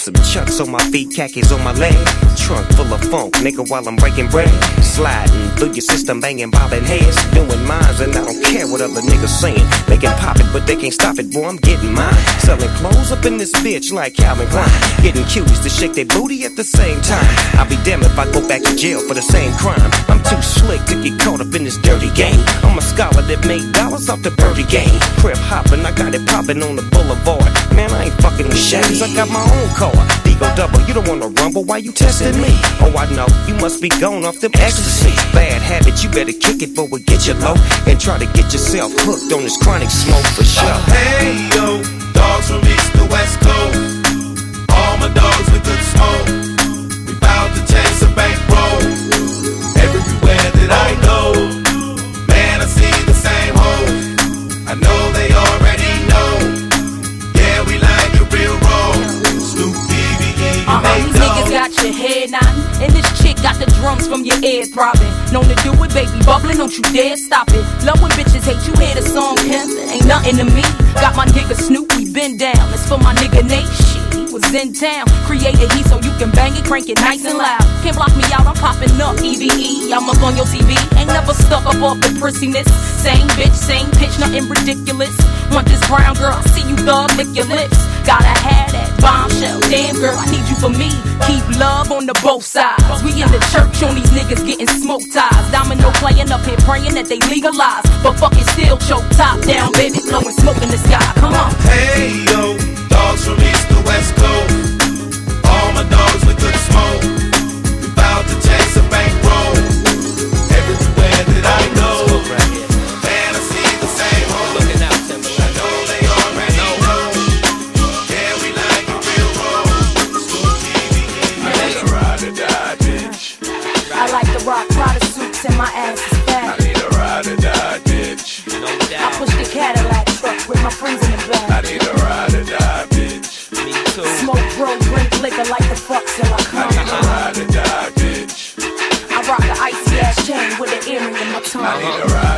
some chucks on my feet, khakis on my legs. Trunk full of funk, nigga, while I'm breaking bread. Sliding through your system, banging, bobbing heads. Doing mines, and I don't care what other niggas saying. They can pop it, but they can't stop it, boy, I'm getting mine. Selling clothes up in this bitch like Calvin Klein. Getting cuties to shake their booty at the same time. I'll be damned if I go back to jail for the same crime. I'm too slick to get caught up in this dirty game. I'm a scholar that made dollars off the birdie game. Crib hopping, I got it popping on the boulevard. Man, I ain't fucking with Chevys, I got my own car. Digo double, you don't wanna rumble, why you testing me? Oh, I know, you must be gone off them ecstasy. Bad habit, you better kick it before we get you low. And try to get yourself hooked on this chronic smoke for sure. Hey yo, dogs from east to west coast. All my dogs with good smoke. We to chase a bankroll. Everywhere that I go, got your head nodding, and this chick got the drums from your ear throbbing. Known to do it, baby, bubbling, don't you dare stop it. Love when bitches hate you, hear the song, Pimp, ain't nothing to me. Got my nigga Snoop, we been down. It's for my nigga Nate, shit, he was in town. Created heat so you can bang it, crank it nice and loud. Can't block me out, I'm popping up, EVE. I'm up on your TV, ain't never stuck up off the prissiness. Same bitch, same pitch, nothing ridiculous. Want this brown girl, I see you thug, lick your lips. Gotta have that bombshell. Damn girl, I need you for me. Keep love on the both sides. We in the church on these niggas getting smoke ties. Domino playing up here praying that they legalize. But fucking still choke top down, baby, blowing smoke in the sky. Come on. Hey yo, dogs from east to west coast. All my dogs with good smoke.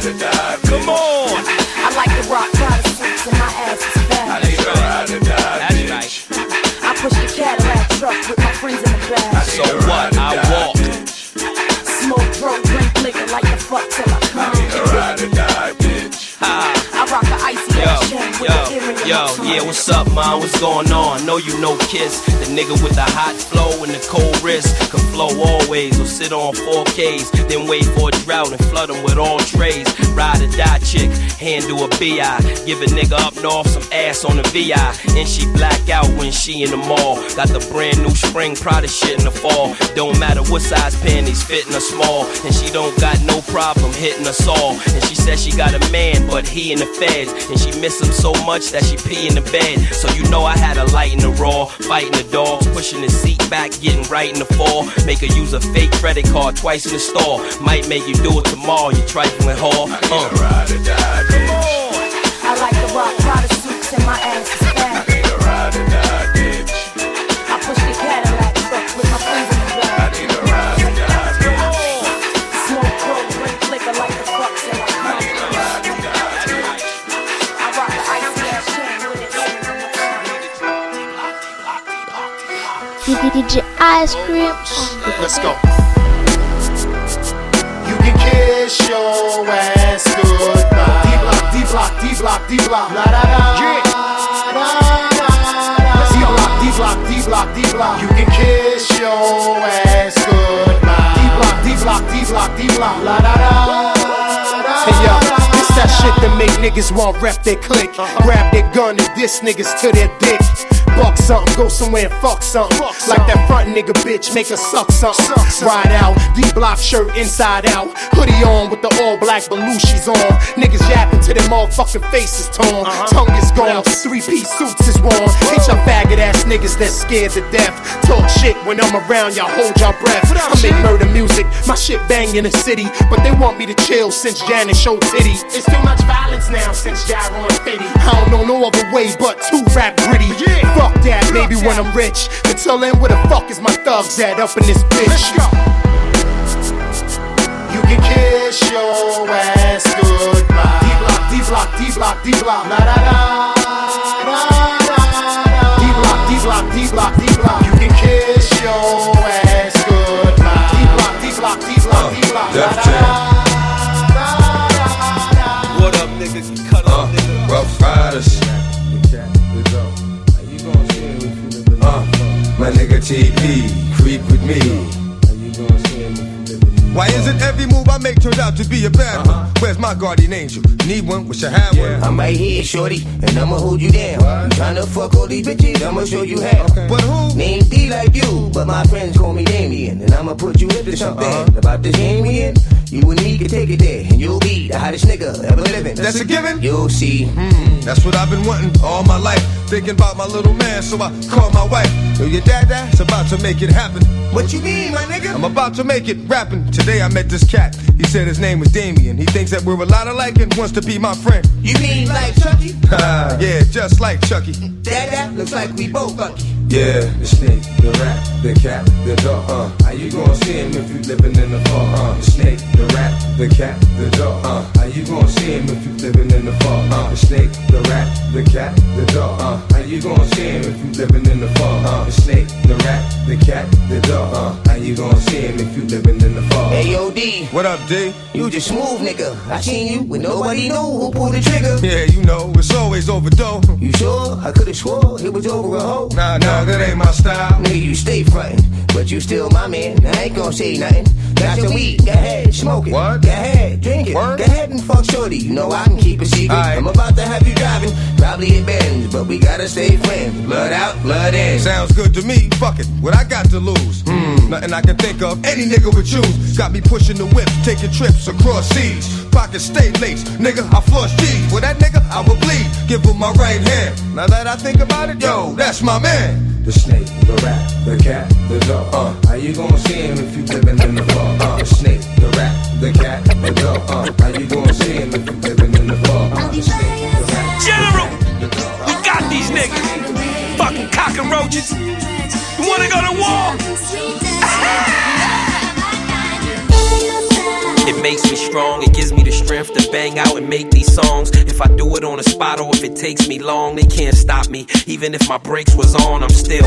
Need a ride Yo, yeah, what's up, man? What's going on? Know you know Kiss, the nigga with the hot flow and the cold wrist. Can flow always or sit on 4Ks, then wait for a drought and flood them with all trays. Ride or die chick, handle a BI. Give a nigga up north some ass on the VI. And she black out when she in the mall. Got the brand new spring Prada shit in the fall. Don't matter what size panties, fitting her small. And she don't got no problem hitting us all. And she said she got a man, but he in the feds. And she miss him so much that she pee in the bed. So you know I had a light in the raw, fighting the dogs, pushing the seat back, getting right in the fall. Make her use a fake credit card twice in the store. Might make you do it tomorrow, you trifling whore. Uh. Ride or die, in. DJ Ice Cream. Let's go. You can kiss your ass goodbye. D block, D block, D block, D block. La da da. D block, D block, D block, D block. You can kiss your ass goodbye. D block, D block, D block, D block. La da da. Hey yo, it's that shit that make niggas want rep their click. Uh-huh. Grab their gun and diss niggas to their dick. Buck something, go somewhere and fuck something. Fuck Like that front nigga bitch, make her suck something. Ride out, D block shirt inside out. Hoodie on with the all black Belushi's on. Niggas yapping to their motherfucking faces torn. Uh-huh. Tongue is gone, three piece suits is worn. Hate y'all faggot ass niggas that scared to death. Talk shit when I'm around, y'all hold y'all breath. I make murder music, my shit bang in the city. But they want me to chill since Janet showed titty. It's too much violence now since Jaron Fitty. I don't know no other way but to rap gritty. Fuck that, maybe when I'm rich. Until then, where the fuck is my thugs at up in this bitch? You can kiss your ass goodbye. D block, D block, D block, D block, la da da. D block, D block, D block, D block. You can kiss your ass goodbye. D block, D block, D block, D block, la da da. Nigga TP, creep with me. Why is it every move I make turns out to be a bad one? Where's my guardian angel? Need one? Wish I had one. I'm right here, shorty, and I'ma hold you down. You tryna fuck all these bitches, I'ma show you how. But who? Name D like you, but my friends call me Damien, and I'ma put you into something Uh-huh. about this Damien. You and me can take it there, and you'll be the hottest nigga ever living. That's a given? You'll see. Hmm, that's what I've been wanting all my life. Thinking about my little man, so I call my wife. Yo, your dad, dad's about to make it happen. What you mean, my nigga? I'm about to make it rapping. Today I met this cat. He said his name was Damien. He thinks that we're a lot alike and wants to be my friend. You mean like Chucky? Ah, yeah, just like Chucky. Dad, that looks like we both lucky. Yeah, the snake, the rat, the cat, the dog. Uh, how you gonna see him if you living in the fog? Uh, the snake, the rat, the cat, the dog. Uh, how you gonna see him if you living in the fog? Uh, the snake, the rat, the cat, the dog. Uh, how you gonna see him if you living in the fog? Uh, the snake, the rat, the cat, the dog. Uh, how you gonna see him if you living in the fog? AOD. What up, D? You just smooth, nigga. I seen you when nobody knew who pulled the trigger. Yeah, you know, it's always overdose. You sure? I could've swore it was over a hoe. Nah, nah, that ain't my style. Nigga, you stay frontin', but you still my man. I ain't gon' say nothing. Got some weed, go ahead, smoke it. What? Go ahead, drink it. Go ahead and fuck shorty. You know I can keep a secret. I'm about to have you driving, probably in Benz, but we gotta stay friends. Blood out, blood in. Sounds good to me. Fuck it. What I got to lose? Hmm. Nothing I can think of. Any nigga would choose. Got me pushing the whip, taking trips across seas. Pockets stay laced. Nigga, I floss G's. For that nigga, I would bleed. Give him my right hand. Now that I think about it, yo, that's my man. The snake, the rat, the cat, the dog. Uh, how you gonna see him if you living in the fog? Uh, the snake, the rat, the cat, the dog. Uh, how you gonna see him if you living in the fog? Uh, the snake, the rat. General, we got these niggas. Fucking cockroaches. You wanna go to war? It makes me strong, it gives me the strength to bang out and make these songs. If I do it on a spot or if it takes me long, they can't stop me. Even if my brakes was on, I'm still.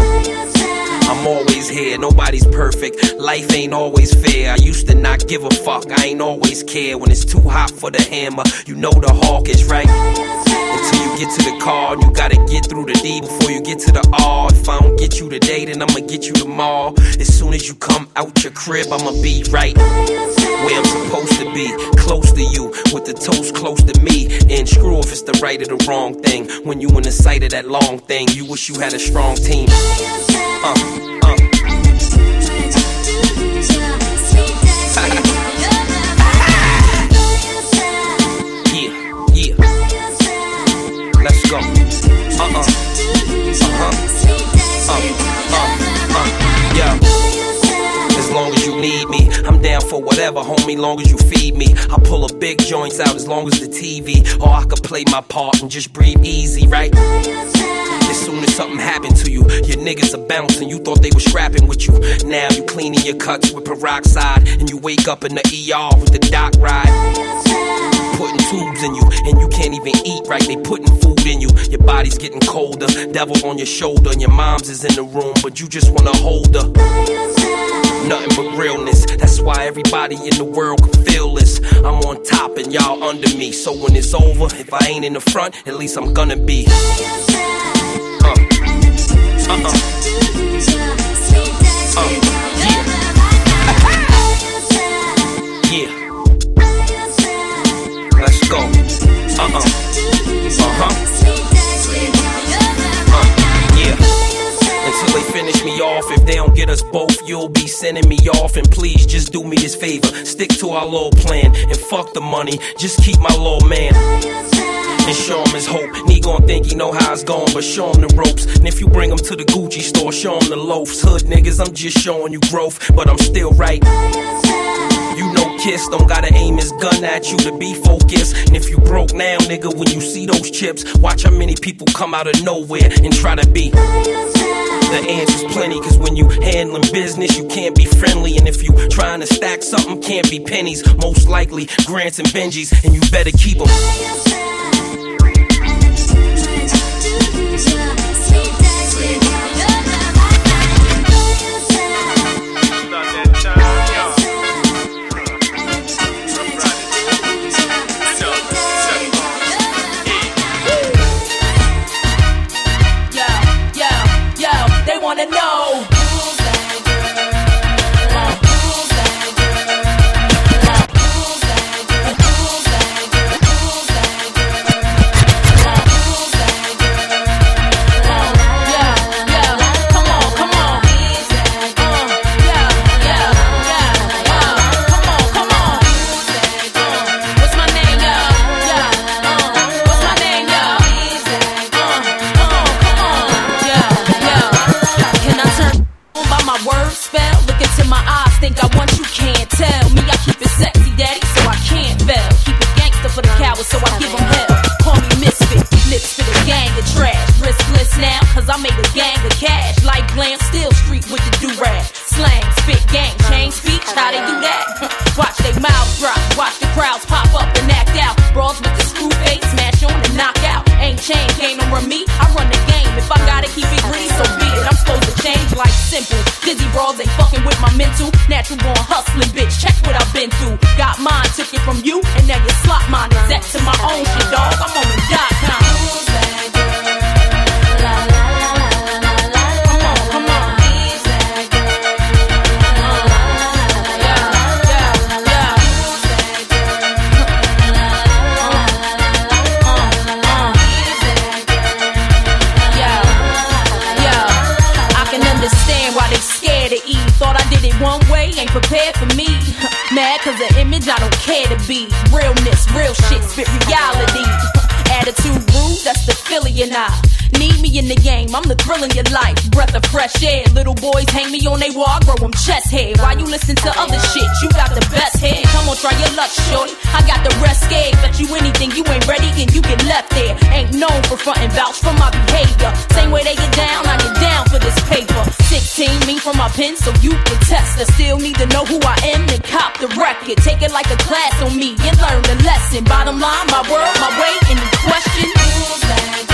I'm always here, nobody's perfect. Life ain't always fair. I used to not give a fuck, I ain't always care. When it's too hot for the hammer, you know the hawk is right. Until you get to the car, you gotta get through the D before you get to the R. If I don't get you today, then I'ma get you tomorrow. As soon as you come out your crib, I'ma be right where I'm supposed to be, close to you, with the toes close to me. And screw if it's the right or the wrong thing. When you in the sight of that long thing, you wish you had a strong team. Uh, uh. Yeah, yeah. Let's go. Uh uh. Uh huh. Uh, uh, uh. Yeah. As long as you need me, for whatever, homie, long as you feed me. I pull a big joints out as long as the TV. Or I could play my part and just breathe easy, right? As soon as something happened to you, your niggas are bouncing. You thought they were scrapping with you. Now you cleaning your cuts with peroxide. And you wake up in the ER with the doc ride. Putting tubes in you, and you can't even eat right. They putting food in you. Your body's getting colder. Devil on your shoulder, and your mom's is in the room, but you just wanna hold her. Nothing but realness. That's why everybody in the world can feel this. I'm on top and y'all under me. So when it's over, if I ain't in the front, at least I'm gonna be. Uh. Uh-uh. Uh, yeah. yeah. Go. Uh-uh. Uh-huh. Uh, They finish me off, if they don't get us both, you'll be sending me off. And please just do me this favor. Stick to our little plan and fuck the money. Just keep my little man. And show him his hope. He gon' think he know how it's going, but show him the ropes. And if you bring him to the Gucci store, show him the loafs. Hood niggas, I'm just showing you growth, but I'm still right. You know Kiss don't gotta aim his gun at you to be focused. And if you broke now, nigga, when you see those chips, watch how many people come out of nowhere and try to be. The answer's plenty, cause when you handling business, you can't be friendly. And if you trying to stack something, can't be pennies. Most likely, grants and Benjis, and you better keep them. Mental. Natural born me on they wall, I grow them chest hair. Why you listen to other shit? You got the best head. Come on, try your luck, shorty. I got the rest gave. Bet you anything you ain't ready and you get left there. Ain't known for frontin' vouch for my behavior. Same way they get down, I get down for this paper. 16, me from my pen, so you can test. I still need to know who I am and cop the record. Take it like a class on me and learn the lesson. Bottom line, my world, my way, and the question. Who's?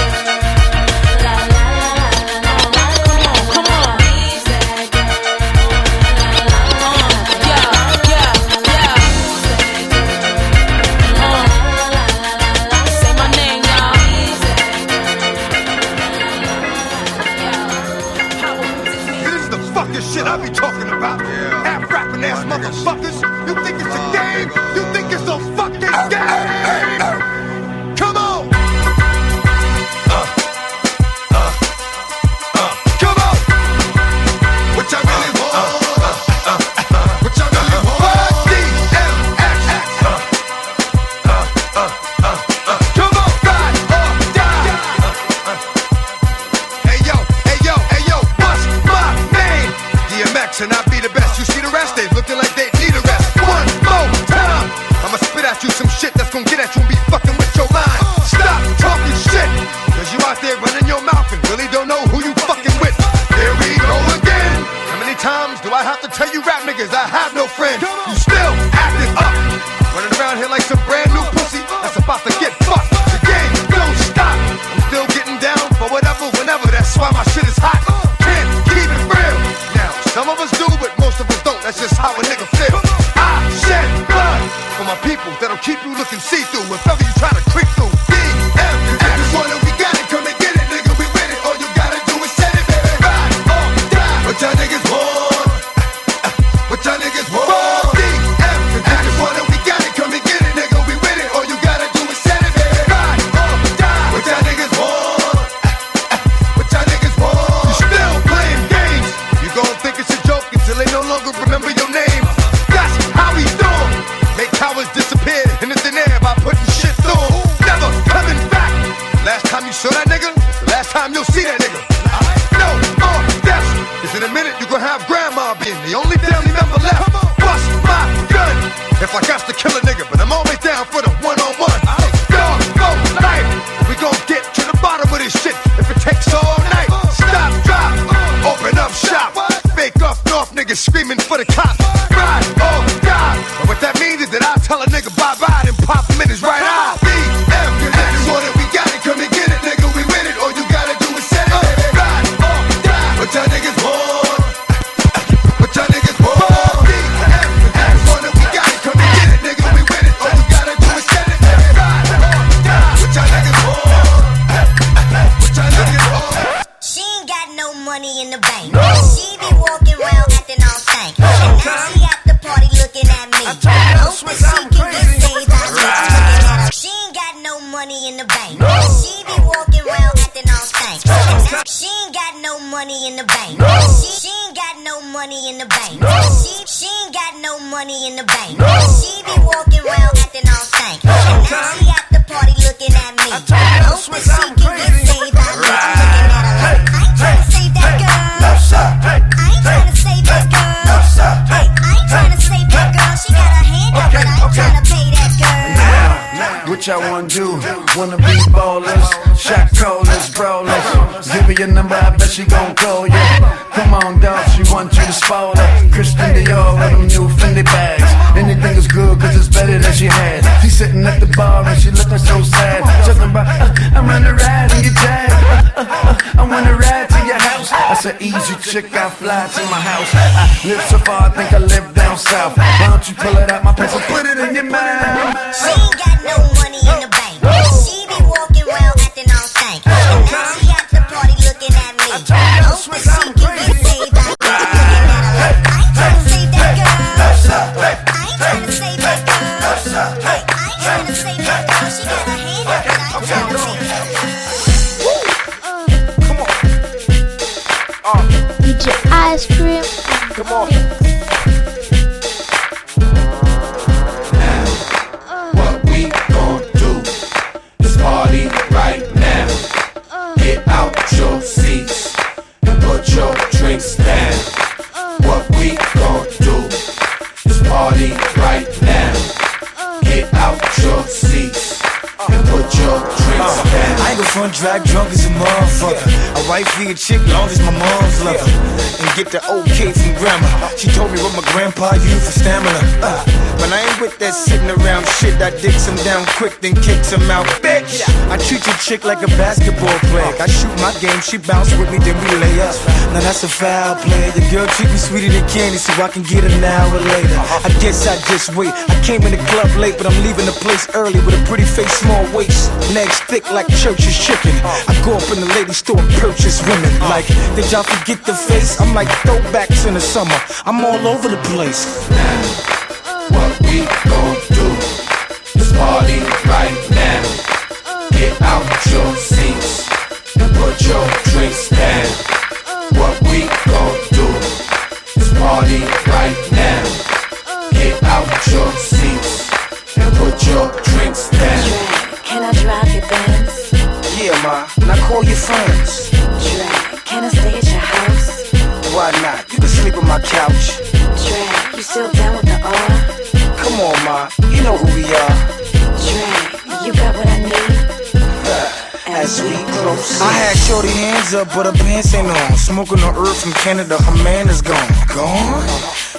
Chick, I fly to my house. I live so far, I think I live down south. Get the okay from grandma. She told me what my grandpa used for stamina. Uh, with that sitting around shit. I dicks him down quick, then kicks him out. Bitch! I treat your chick like a basketball player. I shoot my game, she bounce with me, then we lay up. Now that's a foul play. Your girl treat me sweeter than candy, so I can get an hour later. I guess I just wait. I came in the club late, but I'm leaving the place early with a pretty face, small waist, legs thick like church's chicken. I go up in the lady store and purchase women. Like, did y'all forget the face? I'm like throwbacks in the summer. I'm all over the place. What we gon' do is party right now. Get out your seats and put your drinks down. What we gon' do is party right now. Get out your seats and put your drinks down. Can I drive your Benz? Yeah, ma. Now call your friends. Drag. Can I stay at your house? Why not? You can sleep on my couch. Drag. You still down with the R? Come on, ma. You know who we are. Drag. You got what I need? As we close. I had shorty hands up, but her pants ain't on. Smoking on earth from Canada, her man is gone. Gone?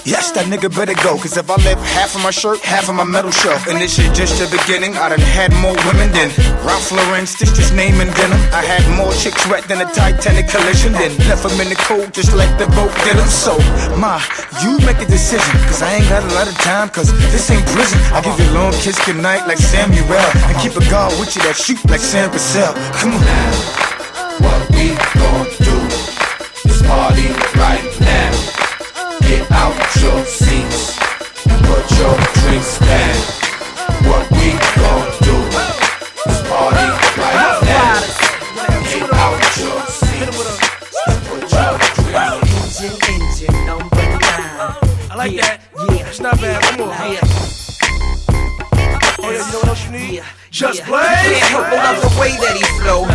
Yes, that nigga better go. Cause if I left half of my shirt, half of my metal show. And this shit just the beginning. I done had more women than Ralph Lauren, stitched his name in denim. I had more chicks wet than a Titanic collision. Then left them in the cold just like the boat did 'em. So, ma, you make a decision. Cause I ain't got a lot of time. Cause this ain't prison. I give you a long kiss goodnight like Samuel. And keep a guard with you that shoot like Sam Cassell. Come on. What we gon' do is party right now. Get out your seats put your drinks down. What we gon' do is party right now. Get out your seats and put your drinks Engine, engine, number nine. I like that. Yeah, it's not bad. Come on. Yeah. Oh, yeah, you know what else you need? Just play. Can't help but love the way that he flow.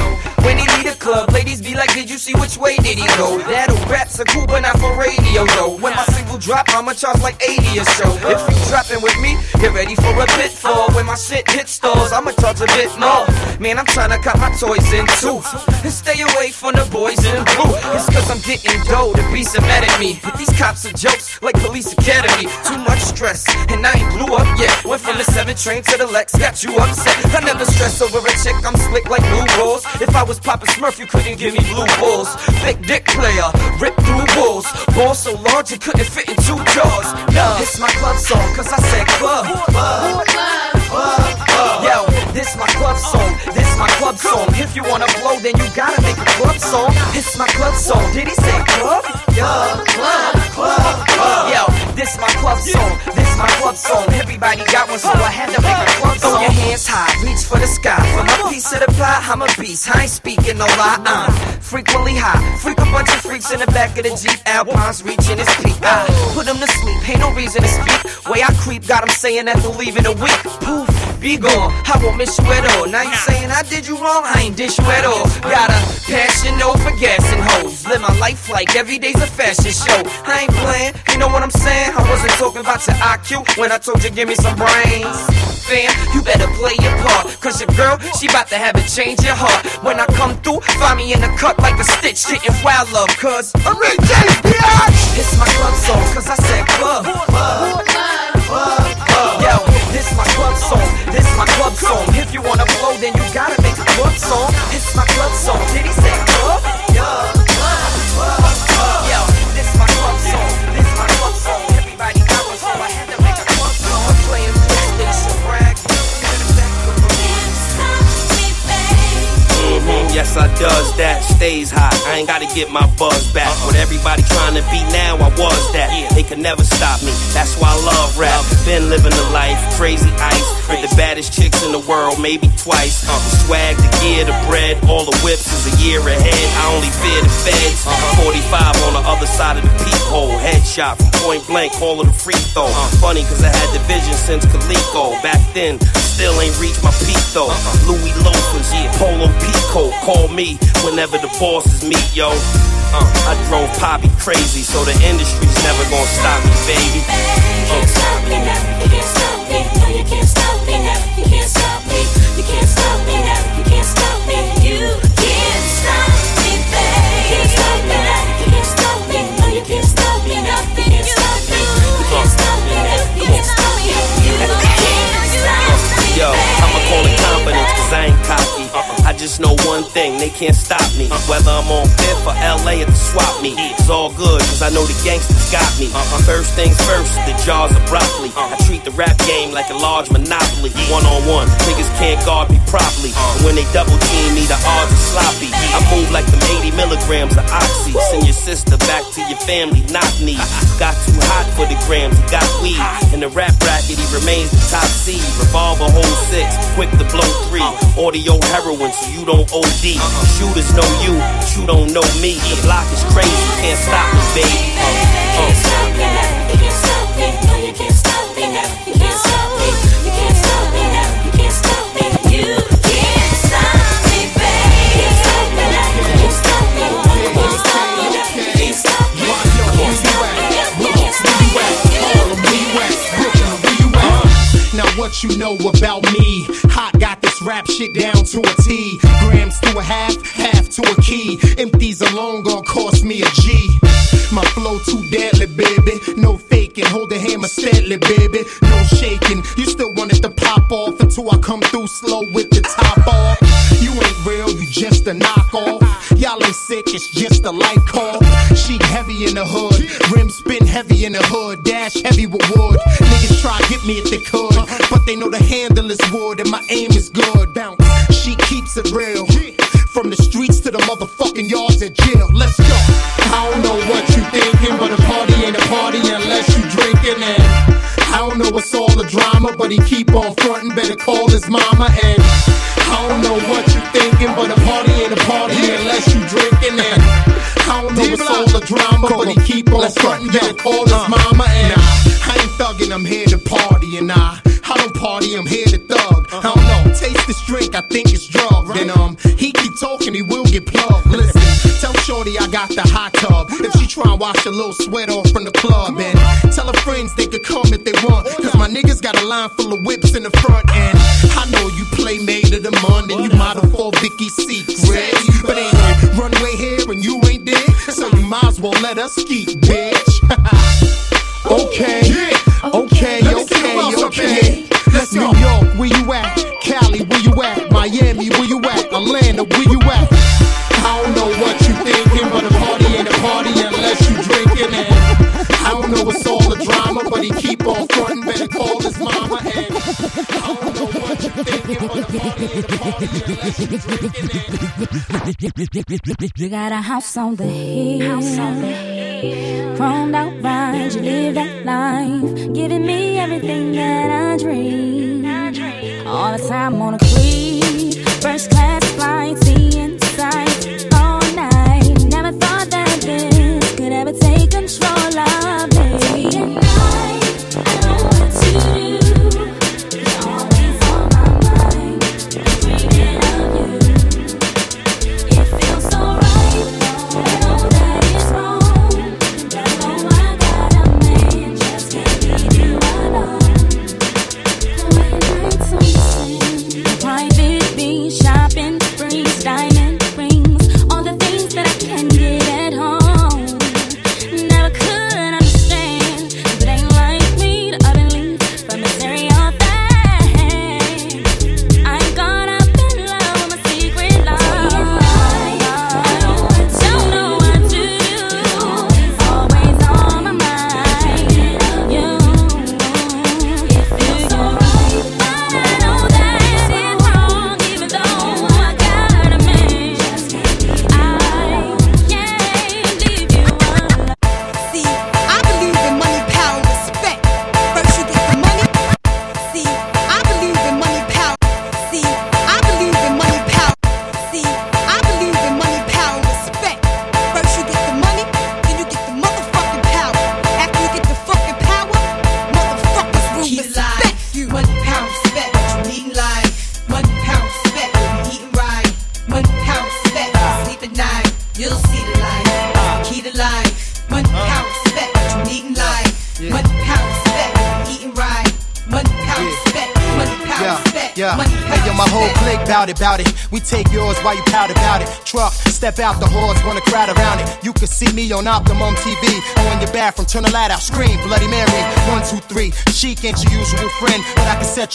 When he lead a club, ladies be like, Did you see which way did he go? That'll raps are cool, but not for radio though. When my single drop, I'ma charge like 80 or so. If you dropping with me, get ready for a pitfall. When my shit hit stores, I'ma charge a bit more. Man, I'm trying to cut my toys in two. And stay away from the boys in blue. It's cause I'm getting dough, the beats are mad at me. But these cops are jokes, like police academy. Too much stress, and I ain't blew up yet. Went from the 7 train to the Lex, got you upset. I never stress over a chick, I'm slick like blue balls. If I was Papa Smurf, you couldn't give me blue balls. Big dick player, rip through walls. Ball so large it couldn't fit in two jaws. Nah, it's my club song, cause I said club. Club, club, Yo, this my club song, this my club song. If you wanna blow, then you gotta make a club song. It's my club song. Did he say club? Yeah, club, club, club. Yo, this my club song, this my club song. Everybody piece of the pie, I'm a beast. I ain't speaking no lie. I'm frequently high. Freak a bunch of freaks in the back of the Jeep. Alpines reaching its peak. I put them to sleep, ain't no reason to speak. Way I creep, got them saying that they'll leave in a week. Poof, be gone. I won't miss you at all. Now you saying I did you wrong, I ain't dish you at all. Got a passion, for gas and hoes. Live my life like every day's a fashion show. I ain't playing, you know what I'm saying? I wasn't talking about your IQ when I told you give me some brains. Fam, you better play your part. Cause your girl, she about to have it change your heart. When I come through, find me in the cut like a stitch, getting wild love. Cause I'm Ray J, bitch! It's my club song, cause I said club, club. Yo, this my club song, this my club song. If you wanna blow, then you gotta make a club song. It's my club song. Did he say club? Yeah, Yes, I does that. Stays hot. I ain't gotta get my buzz back. What everybody trying to be now, I was that. They could never stop me. That's why I love rap. Been living the life, crazy ice. With the baddest chicks in the world, maybe twice. Uh, the swag, the gear, the bread, all the whips is a year ahead. I only fear the feds. 45 on the other side of the peephole. Headshot from point blank, call it a free throw. Funny cause I had the vision since Coleco. Back then, still ain't reached my peak though. Louis loafers, polo peacoat. Call me whenever the bosses meet, yo. Uh, I drove Poppy crazy, so the industry's never gonna stop me, baby. Can't stop me now. You can't stop me. No, you can't stop me now. You can't stop me. You can't stop me now. Can't stop me. Whether I'm on fifth or LA at the swap meet, it's all good, cause I know the gangsters got me. Uh-huh. First things first, the jaws of broccoli. Uh-huh. I treat the rap game like a large monopoly. One on one, niggas can't guard me properly. And when they double team me, the odds are sloppy. I move like them 80 milligrams of oxy. Send your sister back to your family, knock me. Got too hot for the grams, he got weed. In the rap bracket, he remains the top seed. Revolver hold six, quick to blow three. Audio heroin, so you don't OD. Shooters know you, but you don't know me. The block is crazy, can't stop the baby. Oh yeah you yourself when you can't stop the hell you yourself you can't stop the hell you can't stop me now, you can't stop me, baby. Uh, uh. Now what you know about me? Rap shit down to a T. Grams to a half, half to a key. Empties alone gon' cost me a G. My flow too deadly, baby. No faking, hold the hammer steadily, baby. No shaking. You still want it to pop off until I come through slow with the top off. You ain't real, you just a knockoff. Y'all ain't sick, it's just a light call. Sheet heavy in the hood, rim spin heavy in the hood, dash heavy with wood. Niggas try to get me if they could, but they know the handle is wood and my aim is good. Bounce, she keeps it real. From the streets to the motherfucking yards at jail. Let's go. I don't know what you thinking, but a party ain't a party unless you drinking and I don't know what's all the drama, but he keep on frontin'. Better call his mama and I don't know what you thinking, but a party ain't a party unless you drinking and I don't know what's all the drama, but he keep on frontin'. Better call his uh. mama and I ain't thuggin', I'm here to party and I I don't party, I'm here drink, I think it's drugs. Then um, he keep talking, he will get plugged. Listen, tell Shorty I got the hot tub. If she try and wash a little sweat off from the club, and tell her friends they could come if they want. Cause my niggas got a line full of whips in the front end. I know you play made of the month and you model for Vicky Secret. But ain't no runway here and you ain't there, so you might as well let us ski, bitch. okay, okay, okay, okay. Let's New York, you got a house on the hill. Chromed out vines, you live that life. Giving me everything that I dream. All the time on a creep. First class flight, seeing sights all night. Never thought that this could ever take control of me. At night, I know what to do.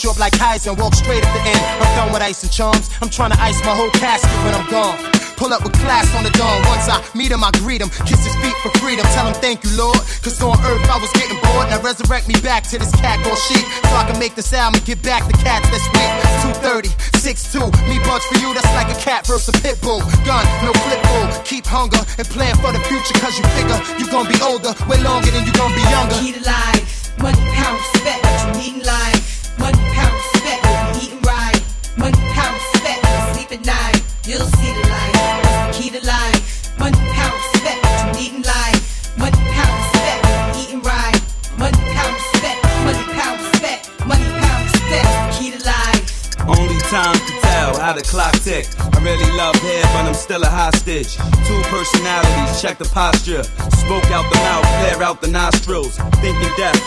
Set you up like Heisen, walk straight at the end. I'm done with ice and charms. I'm trying to ice my whole casket when I'm gone. Pull up with class on the dawn. Once I meet him, I greet him. Kiss his feet for freedom. Tell him thank you, Lord. Cause on earth I was getting bored. Now resurrect me back to this cat called sheep. So I can make this album and get back the cats that's weak. 230, 6'2. Me bugs for you, that's like a cat versus a pit bull. Gun, no flip bull. Keep hunger and plan for the future. Cause you figure you gon' be older way longer than you gon' be younger. Key life, money, power, respect. What you need in life, hostage. Two personalities, check the posture. Smoke out the mouth, flare out the nostrils. Thinking death,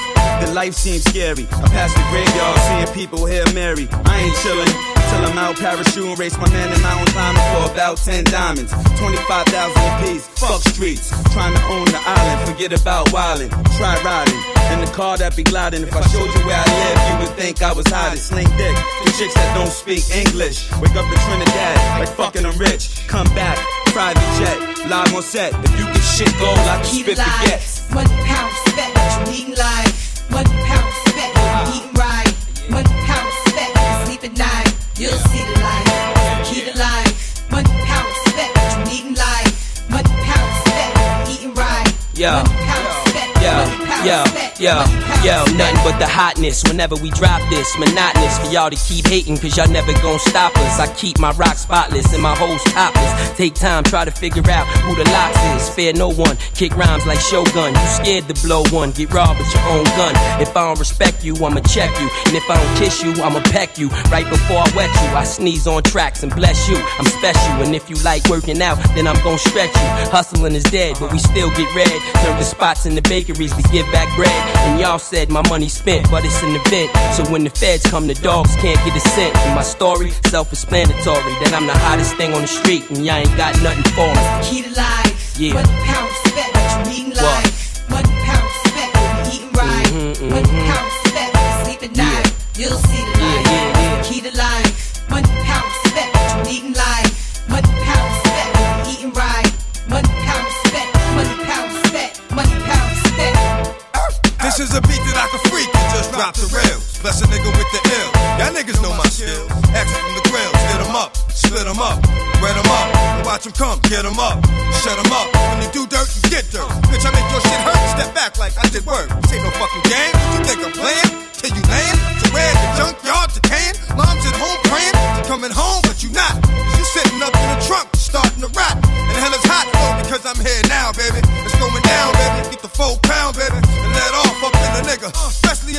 the life seems scary. I pass the graveyard, seeing people here Mary. I ain't chillin' till I'm out parachute race my man in mountain climbing for about 10 diamonds. 25,000 apiece, fuck streets. Trying to own the island, forget about wildin'. Try riding in the car that be gliding. If I showed you where I live, you would think I was hiding. Sling dick, the chicks that don't speak English. Wake up to Trinidad, like fucking I'm rich. Come back, private jet, live on set. If you get shit gold, I can spit to the life, gets. money, power, respect. What you need life, money, power, respect. What you uh-huh. eating right, money, power, respect. What you sleep at night, you'll see the light. Key to life, money, power, respect. What you need life, money, power, respect. What you eating right, power, respect. yo, Money, power, yo, yo, yo, nothing but the hotness whenever we drop this. Monotonous for y'all to keep hating, cause y'all never gon' stop us. I keep my rock spotless and my hoes topless. Take time, try to figure out who the locks is. Fear no one, kick rhymes like Shogun. You scared to blow one, get robbed with your own gun. If I don't respect you, I'ma check you. And if I don't kiss you, I'ma peck you. Right before I wet you, I sneeze on tracks and bless you. I'm special, and if you like working out, then I'm gon' stretch you. Hustling is dead, but we still get red. Turn the spots in the bakeries to give back bread. And y'all said my money spent, but it's an event. So when the feds come, the dogs can't get a cent. And my story, self-explanatory, that I'm the hottest thing on the street, and y'all ain't got nothing for me. Key to life, Yeah. money, power, respect. What you need in What? life, money, power. What you eating right, Mhm, mhm. power, respect. What you sleep at night, you'll see drop the rails. Bless a nigga with the ill. Y'all niggas know my skills. Exit from the grills, get 'em up, split 'em up, wet 'em up, watch 'em come, get 'em up, shut 'em up. When you do dirt, you get dirt. Bitch, I make your shit hurt, step back like I did work. This ain't no fucking game. You think I'm playing? Till you land? To where the junkyard decaying? Mom's at home praying, to coming home, but you not. You sitting up in the trunk, starting to rot. And hell is hot, though, because I'm here now, baby. It's going down, baby. Get the full pound, baby. And let